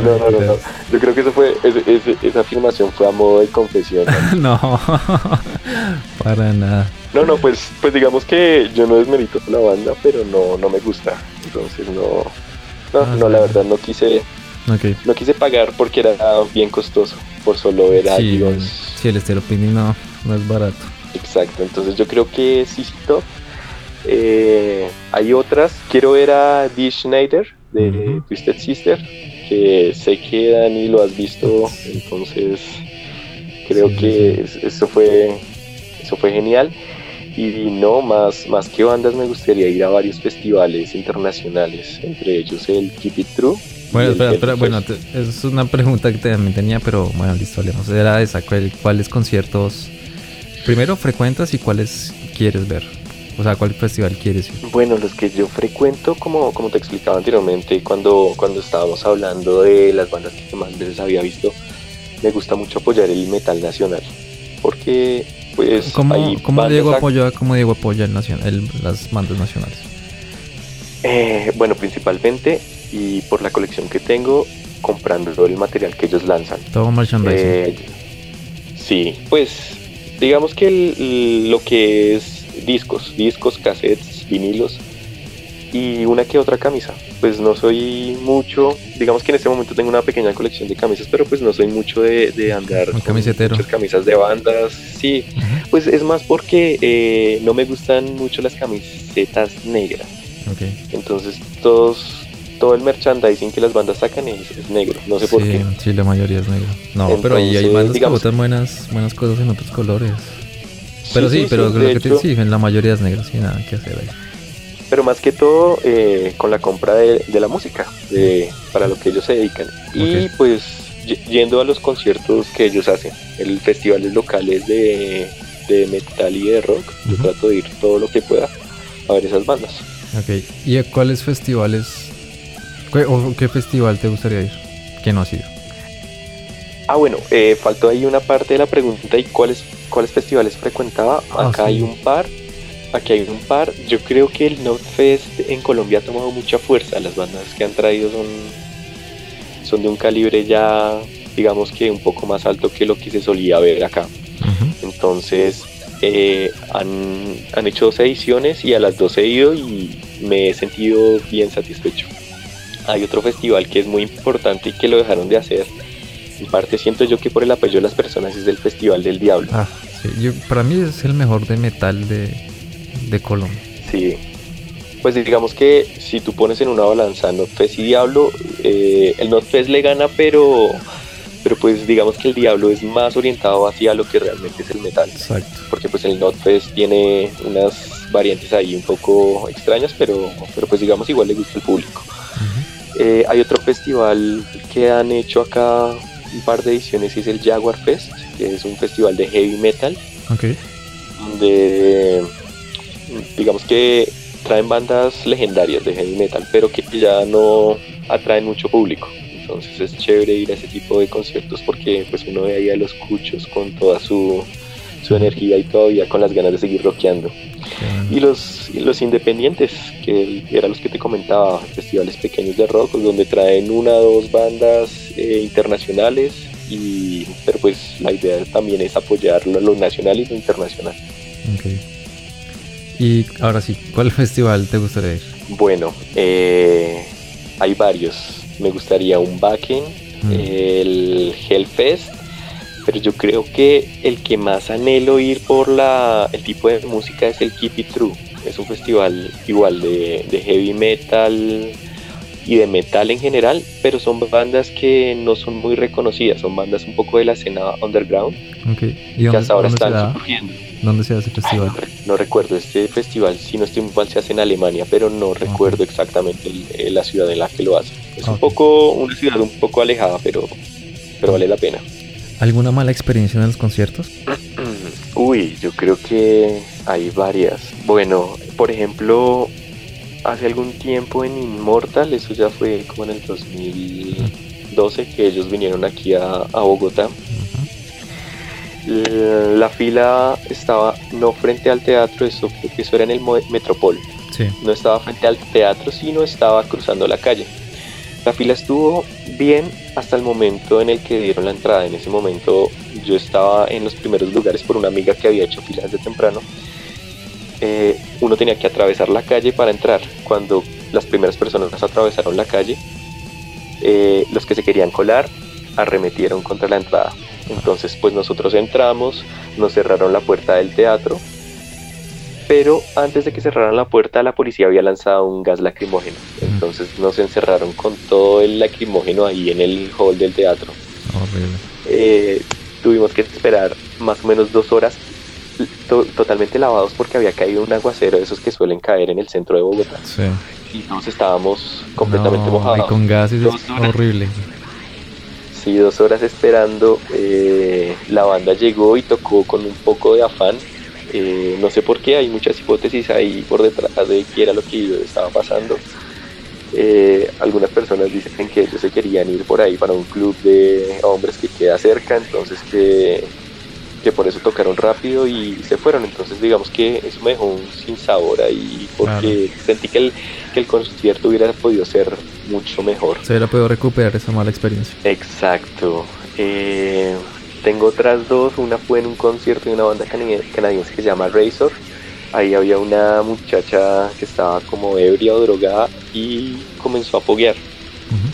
no, no, no, Yo creo que eso fue, esa afirmación fue a modo de confesión. no, para nada. No, no, pues, pues digamos que yo no desmerito la banda, pero no, no me gusta. Entonces no, no, ah, no, la verdad no quise, no quise pagar porque era bien costoso por solo ver a sí, Sí, el estero no, no es barato. Exacto, entonces yo creo que sí, sí, top. Eh, hay otras, quiero ver a Dee Schneider de Twisted Sister, que sé que Dani lo has visto, entonces creo que eso fue eso fue genial. Y no, más, más que bandas me gustaría ir a varios festivales internacionales, entre ellos el Keep It True. Bueno, espera, espera, bueno, es una pregunta que también tenía, pero bueno, listo, hablemos. Era esa, ¿cuáles conciertos primero frecuentas y cuáles quieres ver? O sea, ¿cuál festival quieres ir? Bueno, los que yo frecuento, como, como te explicaba anteriormente, cuando, cuando estábamos hablando de las bandas que más veces había visto, me gusta mucho apoyar el metal nacional. Porque pues ¿Cómo, ¿cómo Diego apoya, cómo Diego apoya el el, las bandas nacionales? Eh, bueno, principalmente y por la colección que tengo, comprando todo el material que ellos lanzan. Todo merchandising. Eh, sí, pues digamos que lo que es discos, discos, cassettes, vinilos y una que otra camisa. Pues no soy mucho, digamos que en este momento tengo una pequeña colección de camisas, pero pues no soy mucho de, andar con muchas camisas de bandas. Sí, pues es más porque eh, no me gustan mucho las camisetas negras. Entonces todos todo el merchandising que las bandas sacan es, negro, no sé por qué. Sí, la mayoría es negro. No, pero ahí hay bandas que botan buenas, buenas cosas en otros colores. Pero sí, pero lo que te sí, la mayoría es negro, sin nada que hacer ahí. Pero más que todo eh, con la compra de, la música, de, para lo que ellos se dedican. Y pues yendo a los conciertos que ellos hacen, el festivales locales de, de metal y de rock, yo trato de ir todo lo que pueda a ver esas bandas. Ok, ¿y a cuáles festivales o qué festival te gustaría ir que no has ido? Ah, bueno, eh, faltó ahí una parte de la pregunta y cuáles cuáles festivales frecuentaba. Ah, Acá hay un par, aquí hay un par. Yo creo que el Fest en Colombia ha tomado mucha fuerza. Las bandas que han traído son, son de un calibre ya, digamos que un poco más alto que lo que se solía ver acá. Entonces, eh, han, han hecho dos ediciones y a las dos he ido y me he sentido bien satisfecho hay otro festival que es muy importante y que lo dejaron de hacer. En parte siento yo que por el apoyo de las personas es el Festival del Diablo. Ah, sí. para mí es el mejor de metal de, de Colombia. Sí. Pues digamos que si tú pones en una balanza Notfest y Diablo, eh, el Notfest le gana, pero, pero pues digamos que el Diablo es más orientado hacia lo que realmente es el metal. Exacto. Porque pues el Notfest tiene unas variantes ahí un poco extrañas, pero, pero pues digamos igual le gusta al público. Eh, hay otro festival que han hecho acá un par de ediciones y es el Jaguar Fest, que es un festival de heavy metal. Okay. Donde digamos que traen bandas legendarias de heavy metal, pero que ya no atraen mucho público. Entonces es chévere ir a ese tipo de conciertos porque pues uno ve ahí a los cuchos con toda su su energía y todavía con las ganas de seguir rockeando. Y los, los independientes, que eran los que te comentaba, festivales pequeños de rock, donde traen una o dos bandas eh, internacionales, y, pero pues la idea también es apoyar lo, nacional y lo internacional. Y ahora sí, ¿cuál festival te gustaría ir? Bueno, eh, hay varios. Me gustaría un Backen, mm. el Hellfest, pero yo creo que el que más anhelo ir por la, el tipo de música es el Keep It True. Es un festival igual de, heavy metal y de metal en general, pero son bandas que no son muy reconocidas, son bandas un poco de la escena underground okay. ¿Y que hasta ahora están surgiendo. ¿Dónde se hace el festival? No, recuerdo, este festival, si no estoy mal, se hace en Alemania, pero no recuerdo exactamente la ciudad en la que lo hace. Es un poco, una ciudad un poco alejada, pero, pero vale la pena. ¿Alguna mala experiencia en los conciertos? Uy, yo creo que hay varias. Bueno, por ejemplo, hace algún tiempo en Immortal, eso ya fue como en el 2012 que ellos vinieron aquí a, Bogotá. La, fila estaba no frente al teatro, eso, eso era en el Metropol. No estaba frente al teatro, sino estaba cruzando la calle. La fila estuvo bien hasta el momento en el que dieron la entrada. En ese momento yo estaba en los primeros lugares por una amiga que había hecho filas de temprano. Eh, uno tenía que atravesar la calle para entrar. Cuando las primeras personas atravesaron la calle, eh, los que se querían colar arremetieron contra la entrada. Entonces pues nosotros entramos, nos cerraron la puerta del teatro pero antes de que cerraran la puerta la policía había lanzado un gas lacrimógeno. Entonces nos encerraron con todo el lacrimógeno ahí en el hall del teatro. Eh, tuvimos que esperar más o menos dos horas totalmente lavados porque había caído un aguacero de esos que suelen caer en el centro de Bogotá. Y todos estábamos completamente mojados. Y con gases es horrible. Sí, dos horas esperando. Eh, la banda llegó y tocó con un poco de afán eh, no sé por qué, hay muchas hipótesis ahí por detrás de qué era lo que estaba pasando. Eh, algunas personas dicen que ellos se querían ir por ahí para un club de hombres que queda cerca, entonces que, que por eso tocaron rápido y se fueron. Entonces digamos que eso me dejó un sin sabor ahí porque sentí que el, que el concierto hubiera podido ser mucho mejor. Se hubiera podido recuperar esa mala experiencia. Exacto. Eh, tengo otras dos, una fue en un concierto de una banda canadiense que se llama Razor. Ahí había una muchacha que estaba como ebria o drogada y comenzó a foguear.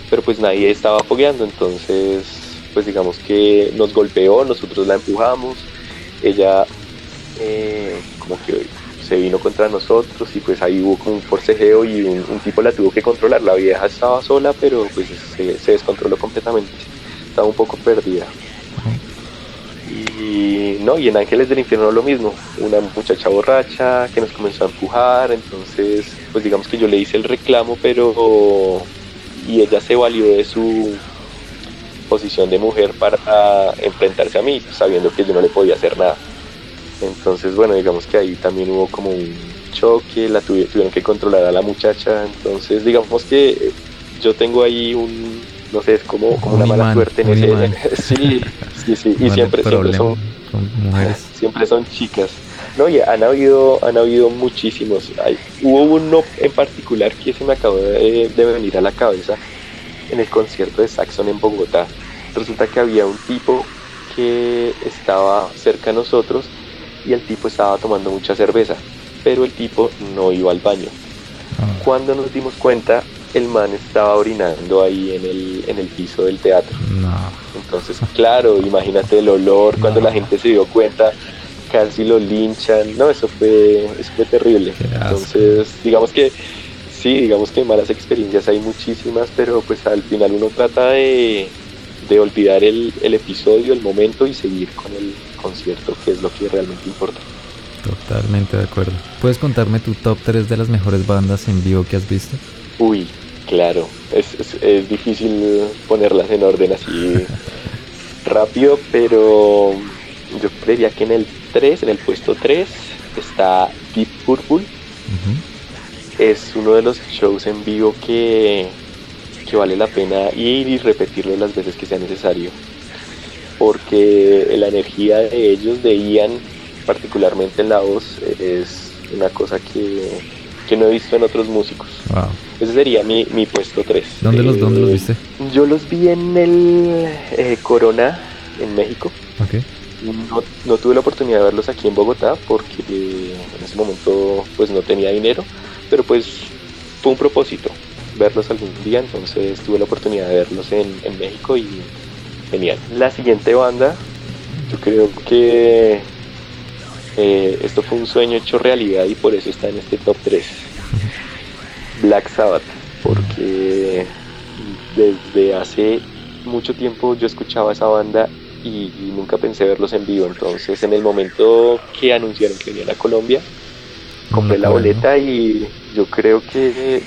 Pero pues nadie estaba fogueando, entonces pues digamos que nos golpeó, nosotros la empujamos. Ella eh, como que se vino contra nosotros y pues ahí hubo como un forcejeo y un, tipo la tuvo que controlar. La vieja estaba sola, pero pues se, descontroló completamente. Estaba un poco perdida. Y no, y en Ángeles del Infierno lo mismo, una muchacha borracha que nos comenzó a empujar, entonces pues digamos que yo le hice el reclamo, pero y ella se valió de su posición de mujer para enfrentarse a mí, sabiendo que yo no le podía hacer nada. Entonces, bueno, digamos que ahí también hubo como un choque, la tuvieron que controlar a la muchacha, entonces digamos que yo tengo ahí un, no sé, es como, una mala suerte en ese... sí, sí, sí, y siempre, siempre son, mujeres. siempre son chicas. No, y han habido, han habido muchísimos. Hay, hubo uno en particular que se me acabó de, de venir a la cabeza en el concierto de Saxon en Bogotá. Resulta que había un tipo que estaba cerca de nosotros y el tipo estaba tomando mucha cerveza, pero el tipo no iba al baño. Ah. Cuando nos dimos cuenta, el man estaba orinando ahí en el, en el piso del teatro. Entonces, claro, imagínate el olor, cuando la gente se dio cuenta, casi lo linchan. No, eso fue, eso fue terrible. Entonces, digamos que sí, digamos que malas experiencias hay muchísimas, pero pues al final uno trata de, olvidar el, episodio, el momento y seguir con el concierto, que es lo que realmente importa. Totalmente de acuerdo. ¿Puedes contarme tu top 3 de las mejores bandas en vivo que has visto? Uy, claro, es, es difícil ponerlas en orden así rápido, pero yo creería que en el 3, en el puesto 3, está Deep Purple es uno de los shows en vivo que, vale la pena ir y repetirlo las veces que sea necesario. Porque la energía de ellos, de Ian, particularmente en la voz, es una cosa que, no he visto en otros músicos. Ese sería mi, puesto 3. ¿Dónde, los, ¿Dónde los viste? Yo los vi en el eh, Corona, en México. No, no, tuve la oportunidad de verlos aquí en Bogotá porque en ese momento pues no tenía dinero pero pues fue un propósito verlos algún día, entonces tuve la oportunidad de verlos en, México y genial. La siguiente banda, yo creo que eh, esto fue un sueño hecho realidad y por eso está en este top 3. Black Sabbath, porque desde hace mucho tiempo yo escuchaba esa banda y, nunca pensé verlos en vivo, entonces en el momento que anunciaron que venían a Colombia, compré la boleta y yo creo que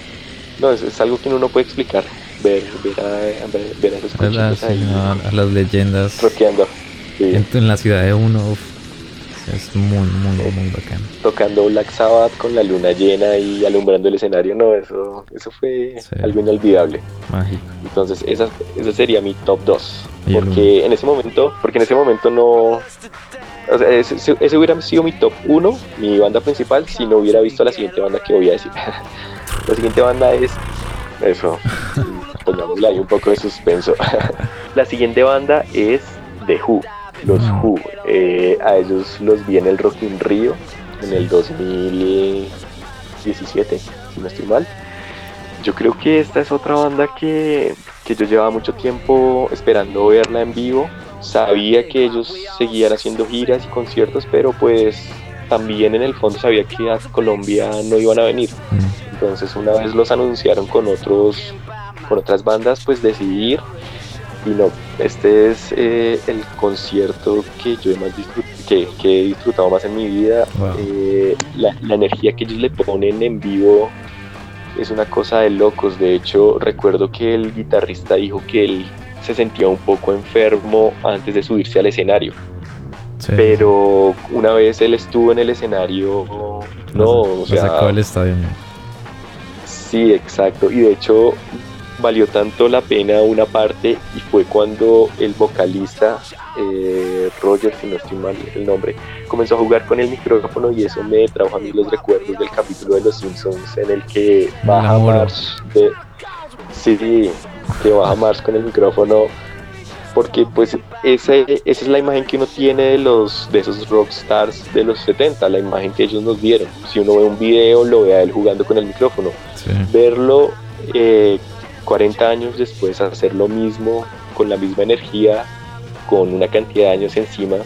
no es, algo que uno no puede explicar. Ver ver a, ver, a esos a, las leyendas. Rockeando en, la ciudad de uno es muy muy muy bacano. Tocando Black Sabbath con la luna llena y alumbrando el escenario no eso eso fue algo inolvidable. Mágico. Entonces esa, esa sería mi top 2 porque en ese momento porque en ese momento no ese, hubiera sido mi top 1, mi banda principal, si no hubiera visto la siguiente banda que voy a decir. la siguiente banda es. Eso. Pongámosle ahí un poco de suspenso. la siguiente banda es The Who. Los Who. Eh, a ellos los vi en el Rock in Rio en el 2017, si no estoy mal. Yo creo que esta es otra banda que, que yo llevaba mucho tiempo esperando verla en vivo sabía que ellos seguían haciendo giras y conciertos, pero pues también en el fondo sabía que a Colombia no iban a venir. Mm. Entonces una vez los anunciaron con otros, con otras bandas, pues decidí ir. Y no, este es eh, el concierto que yo más que, he disfrutado más en mi vida. Eh, la, la energía que ellos le ponen en vivo es una cosa de locos. De hecho, recuerdo que el guitarrista dijo que él se sentía un poco enfermo antes de subirse al escenario. Pero una vez él estuvo en el escenario, no, o sea, sacó el estadio. Sí, exacto. Y de hecho valió tanto la pena una parte y fue cuando el vocalista eh, Roger, si no estoy mal el nombre, comenzó a jugar con el micrófono y eso me trajo a mí los recuerdos del capítulo de Los Simpsons en el que baja Marsh de... Sí, que baja Mars con el micrófono porque pues esa, esa es la imagen que uno tiene de los de esos rockstars de los 70, la imagen que ellos nos dieron. Si uno ve un video, lo ve a él jugando con el micrófono. Verlo 40 eh, años después, hacer lo mismo, con la misma energía, con una cantidad de años encima,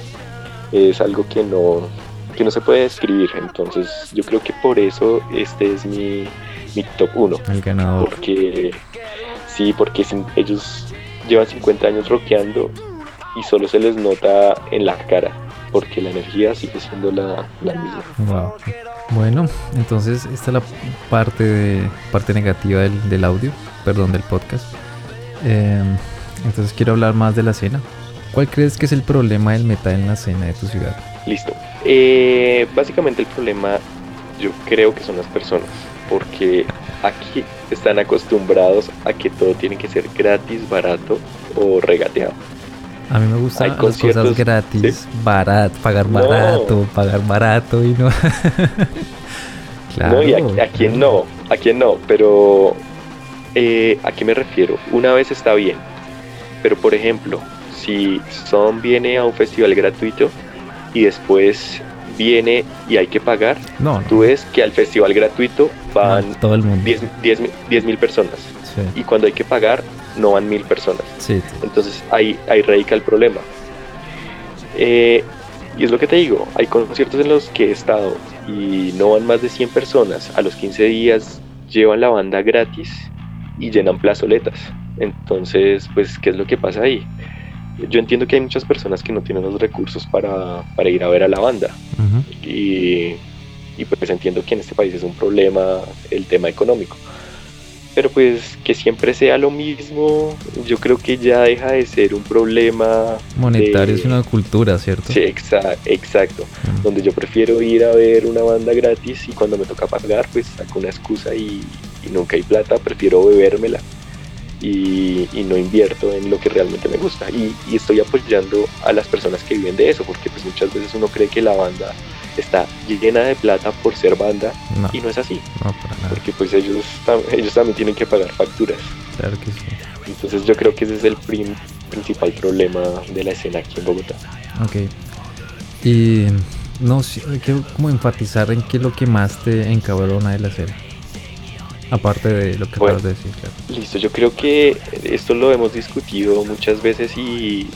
es algo que no, que no se puede describir. Entonces yo creo que por eso este es mi, mi top 1. El ganador. Porque sí, porque ellos llevan 50 años rockeando y solo se les nota en la cara, porque la energía sigue siendo la, misma. Wow. Bueno, entonces esta es la parte de, parte negativa del, del audio, perdón, del podcast. Em, entonces quiero hablar más de la escena. ¿Cuál crees que es el problema del metal en la escena de tu ciudad? Listo. Eh, básicamente el problema yo creo que son las personas, porque aquí están acostumbrados a que todo tiene que ser gratis, barato o regateado. A mí me gustan las cosas gratis, barato, pagar barato, pagar barato y no. claro. No, y a, quién no, a quién no, pero eh, ¿a qué me refiero? Una vez está bien, pero por ejemplo, si Son viene a un festival gratuito y después viene y hay que pagar, no, tú ves que al festival gratuito van todo el mundo. 10 mil personas. Y cuando hay que pagar, no van mil personas. Entonces ahí, ahí radica el problema. Eh, y es lo que te digo, hay conciertos en los que he estado y no van más de 100 personas. A los 15 días llevan la banda gratis y llenan plazoletas. Entonces, pues, ¿qué es lo que pasa ahí? Yo entiendo que hay muchas personas que no tienen los recursos para, ir a ver a la banda. y, y, pues entiendo que en este país es un problema el tema económico. Pero pues que siempre sea lo mismo, yo creo que ya deja de ser un problema... Monetario es una cultura, ¿cierto? Sí, exacto. Donde yo prefiero ir a ver una banda gratis y cuando me toca pagar, pues saco una excusa y, y nunca hay plata, prefiero bebérmela y, no invierto en lo que realmente me gusta. Y, estoy apoyando a las personas que viven de eso, porque pues muchas veces uno cree que la banda está llena de plata por ser banda y no es así. Porque pues ellos, ellos también tienen que pagar facturas. Claro que sí. Entonces yo creo que ese es el principal problema de la escena aquí en Bogotá. Ok. Y no, quiero como enfatizar en qué es lo que más te encabrona de la escena. Aparte de lo que bueno, acabas de decir. Listo, yo creo que esto lo hemos discutido muchas veces y,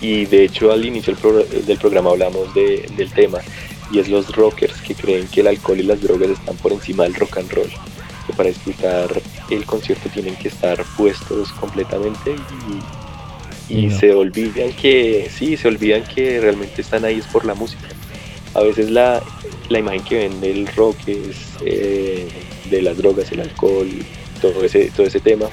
y de hecho al inicio del, programa hablamos de, del tema y es los rockers que creen que el alcohol y las drogas están por encima del rock and roll. Que para disfrutar el concierto tienen que estar puestos completamente y, y se olvidan que, sí, se olvidan que realmente están ahí es por la música. A veces la, la imagen que ven del rock es eh, de las drogas, el alcohol, todo ese, todo ese tema.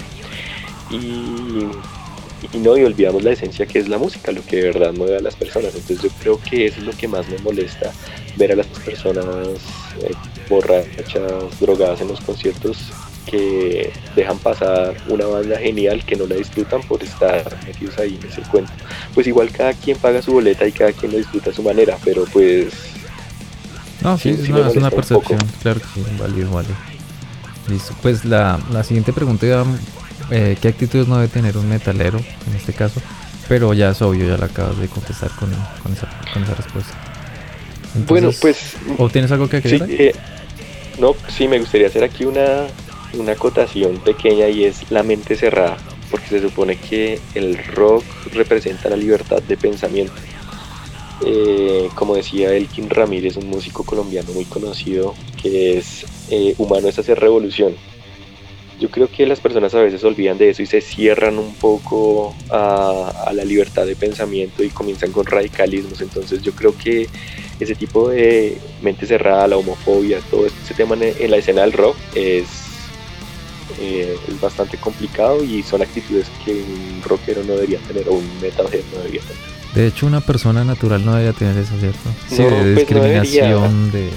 Y, no, y olvidamos la esencia que es la música, lo que de verdad mueve a las personas. Entonces yo creo que eso es lo que más me molesta, ver a las personas eh, borrachas, drogadas en los conciertos que dejan pasar una banda genial que no la disfrutan por estar metidos ahí en ese cuento. Pues igual cada quien paga su boleta y cada quien lo disfruta a su manera, pero pues... No, sí, es, una, percepción, claro que sí, válido, válido. Listo, pues la, siguiente pregunta era eh, ¿qué actitudes no debe tener un metalero en este caso? Pero ya es obvio, ya la acabas de contestar con, esa, respuesta. bueno, pues... ¿O tienes algo que agregar? Sí, eh, no, sí, me gustaría hacer aquí una, una acotación pequeña y es la mente cerrada, porque se supone que el rock representa la libertad de pensamiento. Eh, como decía Elkin Ramírez, un músico colombiano muy conocido, que es eh, humano es hacer revolución. Yo creo que las personas a veces olvidan de eso y se cierran un poco a, la libertad de pensamiento y comienzan con radicalismos. Entonces yo creo que ese tipo de mente cerrada, la homofobia, todo ese tema en la escena del rock es, eh, es bastante complicado y son actitudes que un rockero no debería tener o un metalhead no debería tener. De hecho, una persona natural no debería tener eso, ¿cierto? Sí, de pues, discriminación, de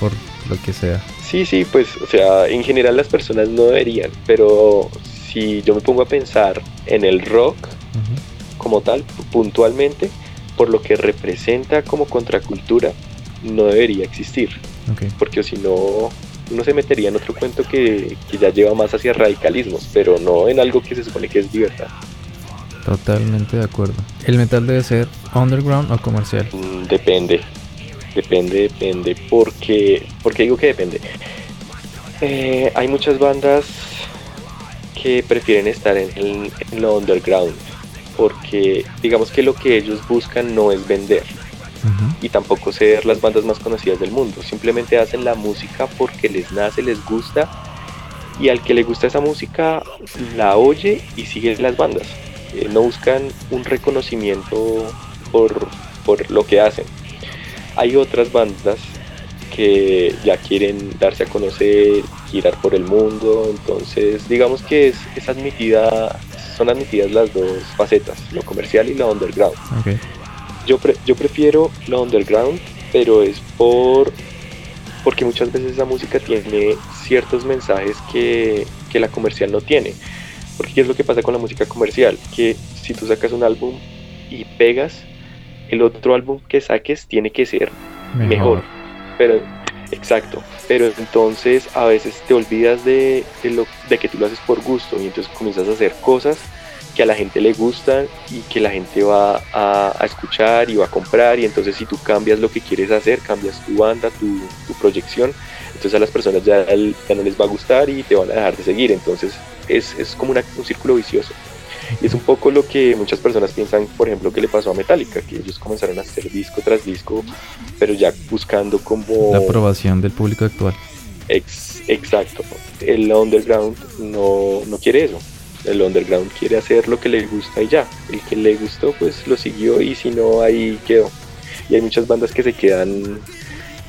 por lo que sea. Sí, sí, pues, o sea, en general las personas no deberían, pero si yo me pongo a pensar en el rock como tal, puntualmente, por lo que representa como contracultura, no debería existir. Porque si no, uno se metería en otro cuento que, que ya lleva más hacia radicalismos, pero no en algo que se supone que es libertad. Totalmente de acuerdo. ¿El metal debe ser underground o comercial? Mm, depende. Depende, depende. Porque, porque digo que depende. Eh, hay muchas bandas que prefieren estar en, el, lo underground. Porque digamos que lo que ellos buscan no es vender, y tampoco ser las bandas más conocidas del mundo. Simplemente hacen la música porque les nace, les gusta y al que le gusta esa música la oye y sigue las bandas. Eh, no buscan un reconocimiento por, por lo que hacen. Hay otras bandas que ya quieren darse a conocer, girar por el mundo, entonces digamos que es, es admitida, son admitidas las dos facetas, lo comercial y lo underground. Yo, yo prefiero lo underground, pero es por porque muchas veces esa música tiene ciertos mensajes que, que la comercial no tiene. Porque ¿qué es lo que pasa con la música comercial? Que si tú sacas un álbum y pegas, el otro álbum que saques tiene que ser mejor. Pero, exacto. Pero entonces a veces te olvidas de, de, lo, de que tú lo haces por gusto y entonces comienzas a hacer cosas que a la gente le gustan y que la gente va a, escuchar y va a comprar y entonces si tú cambias lo que quieres hacer, cambias tu banda, tu, proyección, entonces a las personas ya, ya, no les va a gustar y te van a dejar de seguir, entonces es, es como un círculo vicioso. Y es un poco lo que muchas personas piensan, por ejemplo, que le pasó a Metallica, que ellos comenzaron a hacer disco tras disco, pero ya buscando como... La aprobación del público actual. exacto. El underground no, no quiere eso el underground quiere hacer lo que le gusta y ya. El que le gustó, pues lo siguió y si no, ahí quedó. Y hay muchas bandas que se quedan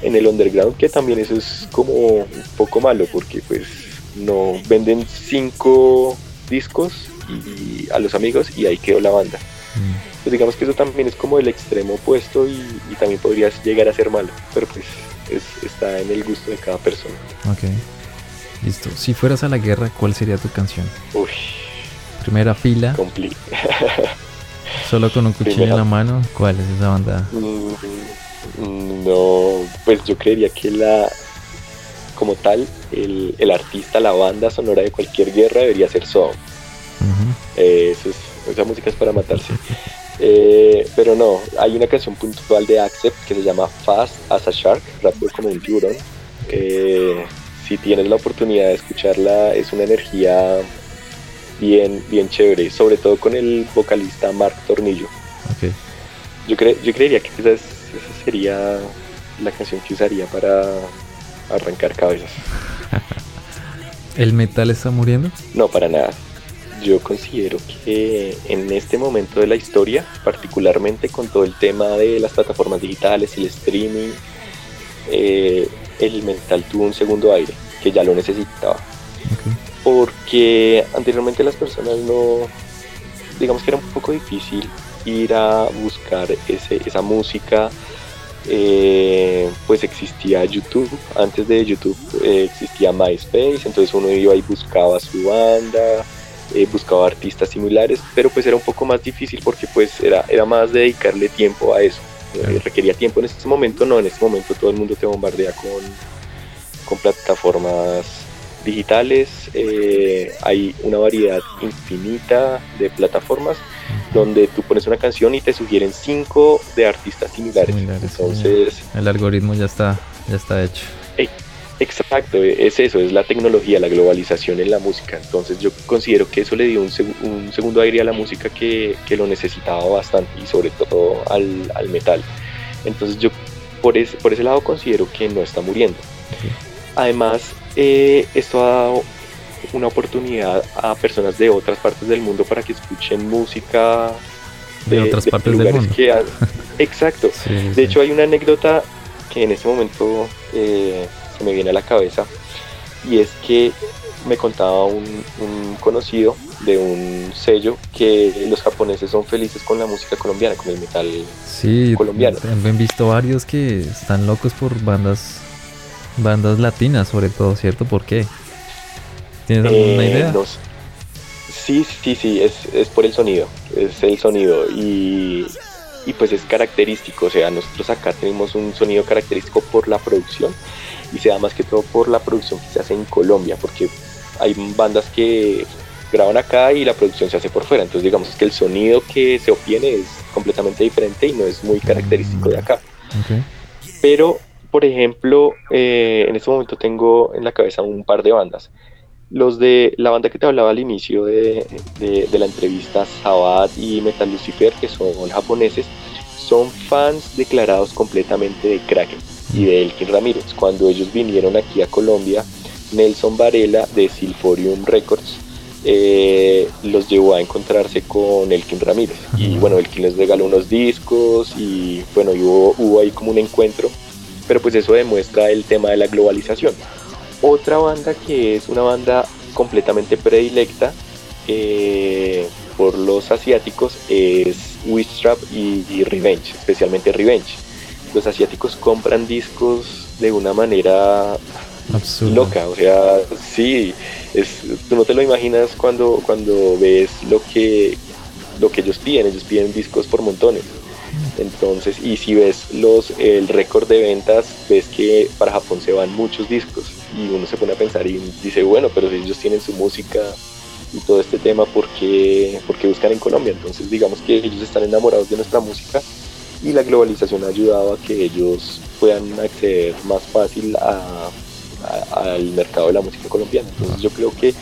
en el underground, que también eso es como un poco malo, porque pues no venden cinco discos y, a los amigos y ahí quedó la banda. Mm. Pues digamos que eso también es como el extremo opuesto y, también podría llegar a ser malo, pero pues está en el gusto de cada persona. Ok. Listo. Si fueras a la guerra, ¿cuál sería tu canción? Uy, Primera fila. Solo con un cuchillo en la mano. ¿Cuál es esa banda? Mm, no, pues yo creería que la, como tal, el, artista, la banda sonora de cualquier guerra debería ser Song. Eh, esa música es para matarse. Eh, pero no, hay una canción puntual de Accept que se llama Fast as a Shark, rápido como un tiburón. Eh, si tienes la oportunidad de escucharla, es una energía bien, bien chévere, sobre todo con el vocalista Mark Tornillo. Yo, yo creería que esa, sería la canción que usaría para arrancar cabezas. ¿El metal está muriendo? No, para nada. Yo considero que en este momento de la historia, particularmente con todo el tema de las plataformas digitales, el streaming, eh, el metal tuvo un segundo aire, que ya lo necesitaba porque anteriormente las personas no, digamos que era un poco difícil ir a buscar ese, esa música, eh, pues existía YouTube, antes de YouTube eh, existía MySpace, entonces uno iba y buscaba su banda, eh, buscaba artistas similares, pero pues era un poco más difícil porque pues era, era más dedicarle tiempo a eso, requería tiempo en este momento, no, en este momento todo el mundo te bombardea con, con plataformas digitales, hay una variedad infinita de plataformas donde tú pones una canción y te sugieren cinco de artistas similares. Entonces, el algoritmo ya está, ya está hecho. Eh, exacto, es eso, es la tecnología, la globalización en la música. Entonces yo considero que eso le dio un, segundo aire a la música que, lo necesitaba bastante y sobre todo al, metal. Entonces yo por ese, por ese lado considero que no está muriendo. Además, eh, esto ha dado una oportunidad a personas de otras partes del mundo para que escuchen música de, otras partes del mundo. exacto. de hecho, hay una anécdota que en este momento eh, se me viene a la cabeza y es que me contaba un, conocido de un sello que los japoneses son felices con la música colombiana, con el metal sí, colombiano. han visto varios que están locos por bandas Bandas latinas sobre todo, ¿cierto? ¿Por qué? ¿Tienes alguna eh, idea? Sí, sí, sí, es, es, por el sonido, es el sonido y, y pues es característico, o sea, nosotros acá tenemos un sonido característico por la producción y se da más que todo por la producción que se hace en Colombia, porque hay bandas que graban acá y la producción se hace por fuera, entonces digamos que el sonido que se obtiene es completamente diferente y no es muy característico de acá. Pero por ejemplo, eh, en este momento tengo en la cabeza un par de bandas. Los de la banda que te hablaba al inicio de, la entrevista, Sabat y Metal Lucifer, que son japoneses, son fans declarados completamente de Kraken y de Elkin Ramírez. Cuando ellos vinieron aquí a Colombia, Nelson Varela de Silforium Records eh, los llevó a encontrarse con Elkin Ramírez. Y bueno, Elkin les regaló unos discos y bueno, hubo, hubo ahí como un encuentro. Pero pues eso demuestra el tema de la globalización. Otra banda que es una banda completamente predilecta eh, por los asiáticos es Wistrap y, y Revenge, especialmente Revenge. Los asiáticos compran discos de una manera loca, o sea, sí, es, tú no te lo imaginas cuando, cuando ves lo que, lo que ellos piden, ellos piden discos por montones. Entonces, y si ves los el récord de ventas, ves que para Japón se van muchos discos y uno se pone a pensar y dice, bueno, pero si ellos tienen su música y todo este tema, ¿por qué, ¿por qué buscan en Colombia? Entonces, digamos que ellos están enamorados de nuestra música y la globalización ha ayudado a que ellos puedan acceder más fácil a, al mercado de la música colombiana. Entonces yo creo que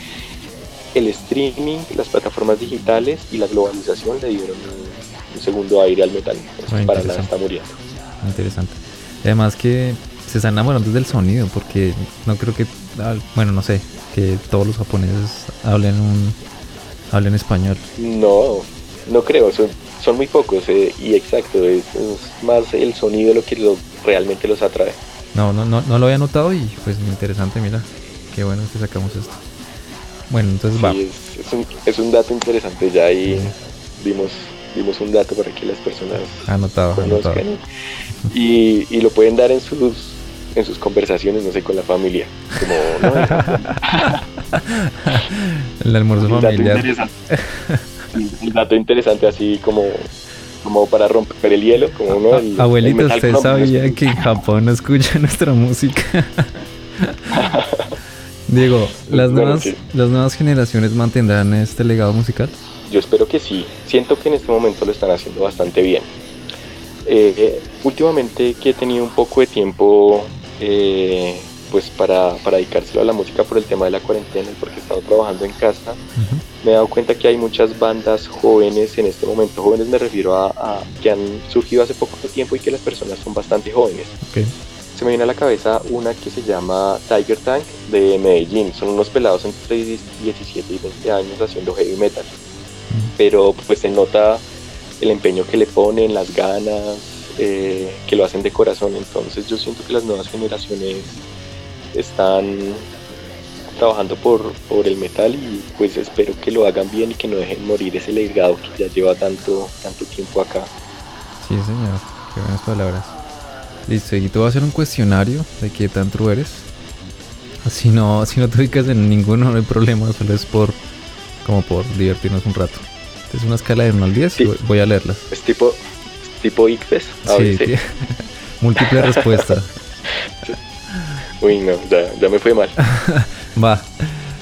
el streaming, las plataformas digitales y la globalización le dieron un, segundo aire al metal. para nada está muriendo. Interesante. Además que se están enamorando del sonido, porque no creo que, ah, bueno, no sé, que todos los japoneses hablen un hablen español. No, no creo, son, son muy pocos eh, y exacto, es, más el sonido lo que realmente los atrae. No, no, no, no lo había notado y pues interesante, mira, qué bueno que sacamos esto. Bueno, entonces va. Es, un, es, un, dato interesante, ya ahí vimos, vimos un dato para que las personas anotado, conozcan Y, y, lo pueden dar en sus en sus conversaciones, no sé, con la familia. Como, El almuerzo familiar. un dato interesante así como como para romper el hielo, como uno el, Abuelito, ¿usted sabía que en Japón no escucha nuestra música? Diego, ¿las, nuevas, ¿las nuevas generaciones mantendrán este legado musical? Yo espero que sí. Siento que en este momento lo están haciendo bastante bien. Eh, últimamente que he tenido un poco de tiempo eh, pues para, para dedicárselo a la música por el tema de la cuarentena y porque he estado trabajando en casa, me he dado cuenta que hay muchas bandas jóvenes en este momento. Jóvenes me refiero a, que han surgido hace poco tiempo y que las personas son bastante jóvenes. Se me viene a la cabeza una que se llama Tiger Tank de Medellín. Son unos pelados entre 17 y 20 años haciendo heavy metal. Pero pues se nota el empeño que le ponen, las ganas, eh, que lo hacen de corazón. Entonces yo siento que las nuevas generaciones están trabajando por, por el metal y pues espero que lo hagan bien y que no dejen morir ese legado que ya lleva tanto, tanto tiempo acá. Sí, señor, qué buenas palabras. Listo, y te voy a hacer un cuestionario de qué tan true eres. Si no, si no te ubicas en ninguno, no hay problema, solo es por como por divertirnos un rato. Es una escala de 1 al 10 y voy a leerlas. Es tipo, tipo ICFES. Sí, múltiple respuesta. Uy, no, ya, me fue mal. Va.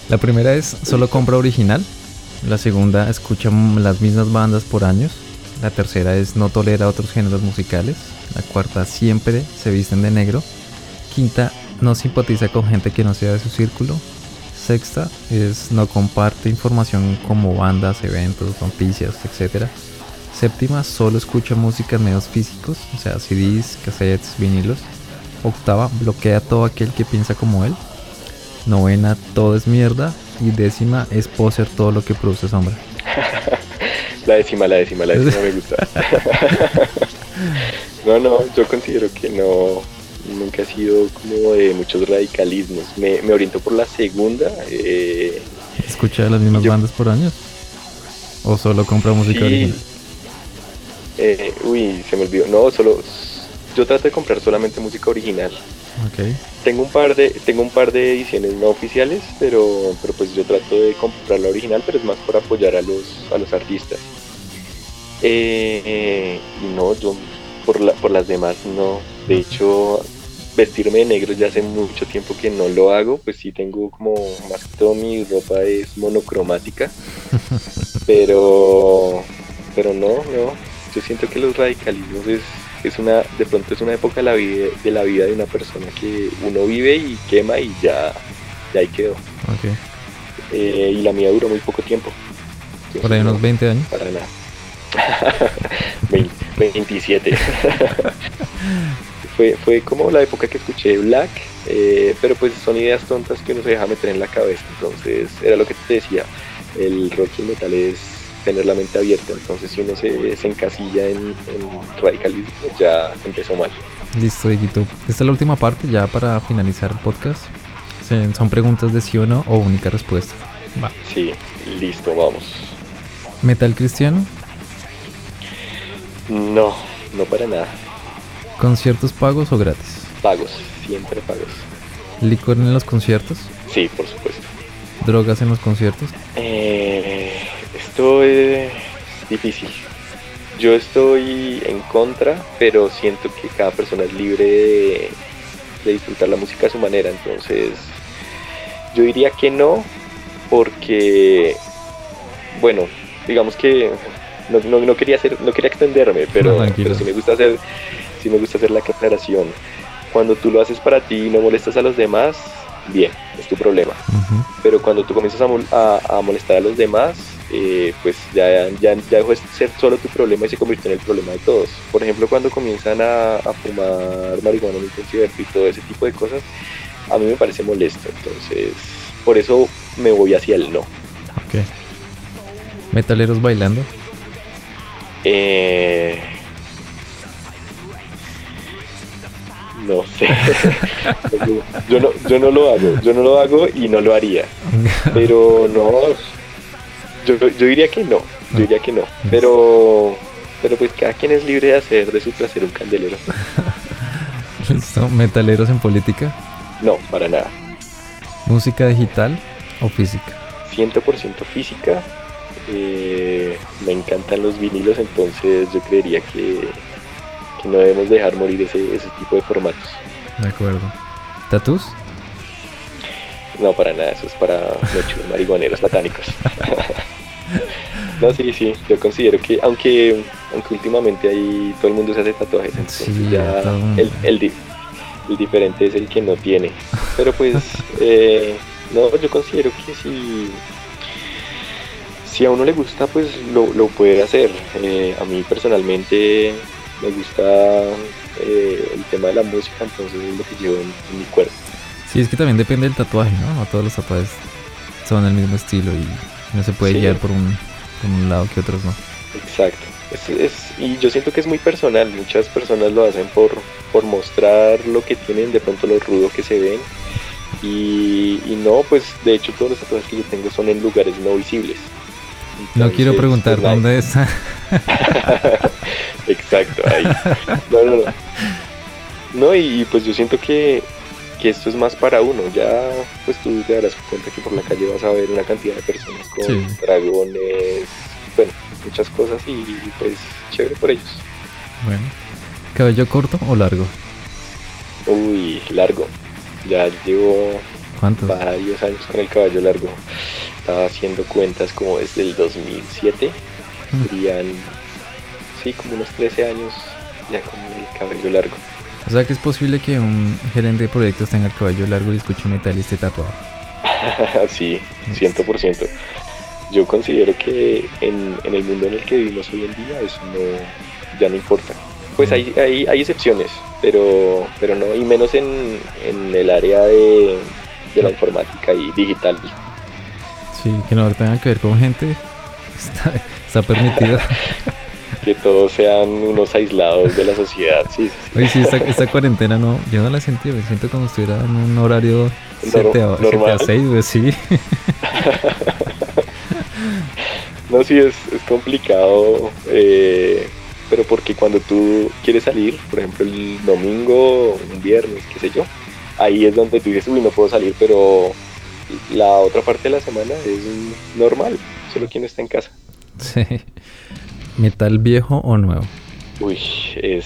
La primera es solo compra original. La segunda escucha las mismas bandas por años. La tercera es no tolera otros géneros musicales. La cuarta siempre se visten de negro. Quinta no simpatiza con gente que no sea de su círculo. Sexta es no comparte información como bandas, eventos, noticias, etc. Séptima solo escucha música en medios físicos, o sea, CDs, cassettes, vinilos. Octava, bloquea a todo aquel que piensa como él. Novena, todo es mierda. Y décima, es poser todo lo que produce sombra. la décima, la décima, la décima me gusta. no, no, yo considero que no, nunca ha sido como de muchos radicalismos. Me, me oriento por la segunda. Eh, ¿Escucha las mismas bandas por años? ¿O solo compra música original? Eh, uy, se me olvidó. No, solo, yo trato de comprar solamente música original. Okay. Tengo un par de tengo un par de ediciones no oficiales, pero pero pues yo trato de comprar la original, pero es más por apoyar a los a los artistas. Eh, y no, yo por la, por las demás no. De hecho, vestirme de negro ya hace mucho tiempo que no lo hago, pues sí tengo como más que todo mi ropa es monocromática, pero pero no, no. Yo siento que los radicalismos es es una, de pronto es una época de la vida de, la vida de una persona que uno vive y quema y ya, ya ahí quedó. Eh, y la mía duró muy poco tiempo. Por ahí unos 20 años. Para nada. 27. fue, fue como la época que escuché Black, eh, pero pues son ideas tontas que uno se deja meter en la cabeza. Entonces era lo que te decía, el rock y metal es tener la mente abierta. Entonces si uno se, se encasilla en, en radicalismo, ya empezó mal. Listo, Dieguito. Esta es la última parte ya para finalizar el podcast. Son preguntas de sí o no o única respuesta. Va. Sí, listo, vamos. ¿Metal cristiano? No, no para nada. ¿Conciertos pagos o gratis? Pagos, siempre pagos. ¿Licor en los conciertos? Sí, por supuesto. ¿Drogas en los conciertos? Eh, esto es difícil. Yo estoy en contra, pero siento que cada persona es libre de, de disfrutar la música a su manera. Entonces, yo diría que no, porque, bueno, digamos que no, no, quería hacer, no quería extenderme, pero, pero sí me gusta hacer, sí me gusta hacer la aclaración. Cuando tú lo haces para ti y no molestas a los demás, bien, es tu problema. Pero cuando tú comienzas a, a, molestar a los demás, eh, pues ya, ya, ya dejó de ser solo tu problema y se convirtió en el problema de todos. Por ejemplo, cuando comienzan a, a fumar marihuana en un concierto y todo ese tipo de cosas, a mí me parece molesto. Entonces, por eso me voy hacia el no. Ok. ¿Metaleros bailando? Eh... No sé. yo, no, yo no lo hago. Yo no lo hago y no lo haría. Pero no. Yo, yo diría que no. Yo diría que no. Pero, pero pues cada quien es libre de hacer de su placer un candelero. ¿Metaleros en política? No, para nada. ¿Música digital o física? 100% física. Eh, me encantan los vinilos, entonces yo creería que, no debemos dejar morir ese, ese tipo de formatos. De acuerdo. ¿Tatus? No, para nada, eso es para muchos marihuaneros satánicos. no, sí, sí, yo considero que, aunque aunque últimamente ahí todo el mundo se hace tatuajes, entonces ya el, el, el diferente es el que no tiene. Pero pues, eh, no, yo considero que si, si a uno le gusta, pues lo, lo puede hacer. Eh, a mí personalmente me gusta eh, el tema de la música, entonces es lo que llevo en, mi cuerpo. Sí, es que también depende del tatuaje, ¿no? No todos los tatuajes son del mismo estilo y no se puede guiar por un, por un lado que otros no. Exacto. Es, y yo siento que es muy personal, muchas personas lo hacen por, por mostrar lo que tienen, de pronto lo rudo que se ven. Y, no, pues de hecho todos los tatuajes que yo tengo son en lugares no visibles. No quiero preguntar pues, dónde está. Exacto, ahí. No, no, no. No, y, pues yo siento que, que esto es más para uno. Ya, pues tú te darás cuenta que por la calle vas a ver una cantidad de personas con dragones, bueno, muchas cosas y pues chévere por ellos. Bueno, ¿cabello corto o largo? Uy, largo. Ya llevo varios años con el cabello largo. Estaba haciendo cuentas como desde el 2007. Mm. Serían, sí, como unos 13 años ya con el cabello largo. O sea que es posible que un gerente de proyectos tenga el cabello largo y escuche metal y esté tatuado. sí, 100% yo considero que en, el mundo en el que vivimos hoy en día eso no, ya no importa. Pues hay, hay, hay excepciones, pero, pero no, y menos en, el área de, la informática y digital. Sí, que no tenga que ver con gente, está, permitido. que todos sean unos aislados de la sociedad, sí. sí. Oye, sí, esta, cuarentena no, yo no la sentí, me siento como si estuviera en un horario normal. 6, sí. No, sí, es, es complicado, eh, pero porque cuando tú quieres salir, por ejemplo el domingo, un viernes, qué sé yo, ahí es donde tú dices, uy, no puedo salir, pero la otra parte de la semana es normal, solo quien está en casa. Sí. ¿Metal viejo o nuevo? Uy, es,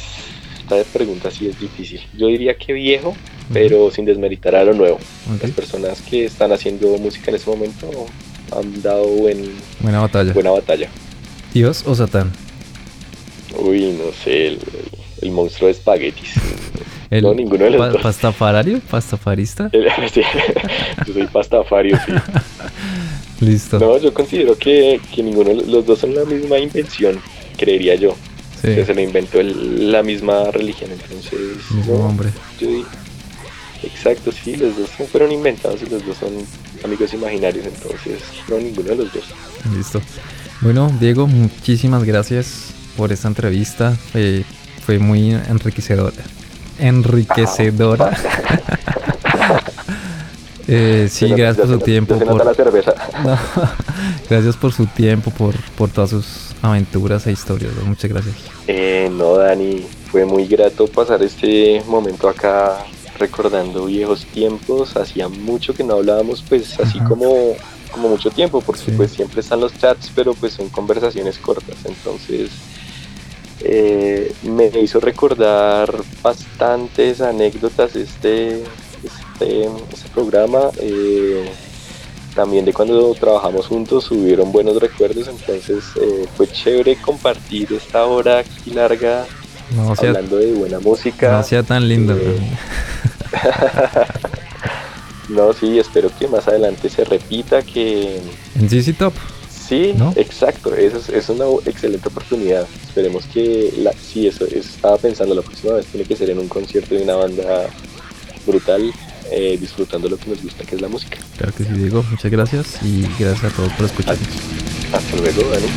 esta pregunta sí es difícil. Yo diría que viejo, pero sin desmeritar a lo nuevo. Las personas que están haciendo música en ese momento han dado buena batalla. Buena batalla. ¿Dios o Satán? Uy, no sé, el, monstruo de espaguetis. no, ninguno de los dos. ¿Pastafarario? ¿Pastafarista? yo soy pastafario, sí. Listo. No, yo considero que, que ninguno de los dos son la misma invención, creería yo. se lo inventó la misma religión. Entonces, mismo hombre. exacto, sí, los dos fueron inventados y los dos son amigos imaginarios, entonces no ninguno de los dos. Listo. Bueno, Diego, muchísimas gracias por esta entrevista. fue muy enriquecedora. Enriquecedora. Eh, sí, gracias por su tiempo. por... la cerveza. gracias por su tiempo, por, por todas sus aventuras e historias. Muchas gracias. Eh, no, Dani, fue muy grato pasar este momento acá recordando viejos tiempos. Hacía mucho que no hablábamos, pues así como como mucho tiempo, porque pues siempre están los chats, pero pues son conversaciones cortas, entonces eh, me hizo recordar bastantes anécdotas este, este, este programa, eh, también de cuando trabajamos juntos hubieron buenos recuerdos, entonces eh, fue chévere compartir esta hora aquí larga hablando de buena música. No sea tan lindo. No, sí, espero que más adelante se repita que... En Top. Sí, ¿no? exacto, eso es, es, una excelente oportunidad. Esperemos que, la, sí, eso, estaba pensando, la próxima vez tiene que ser en un concierto de una banda brutal, eh, disfrutando lo que nos gusta, que es la música. Claro que sí, Diego, muchas gracias y gracias a todos por escucharnos. Hasta, luego, Dani.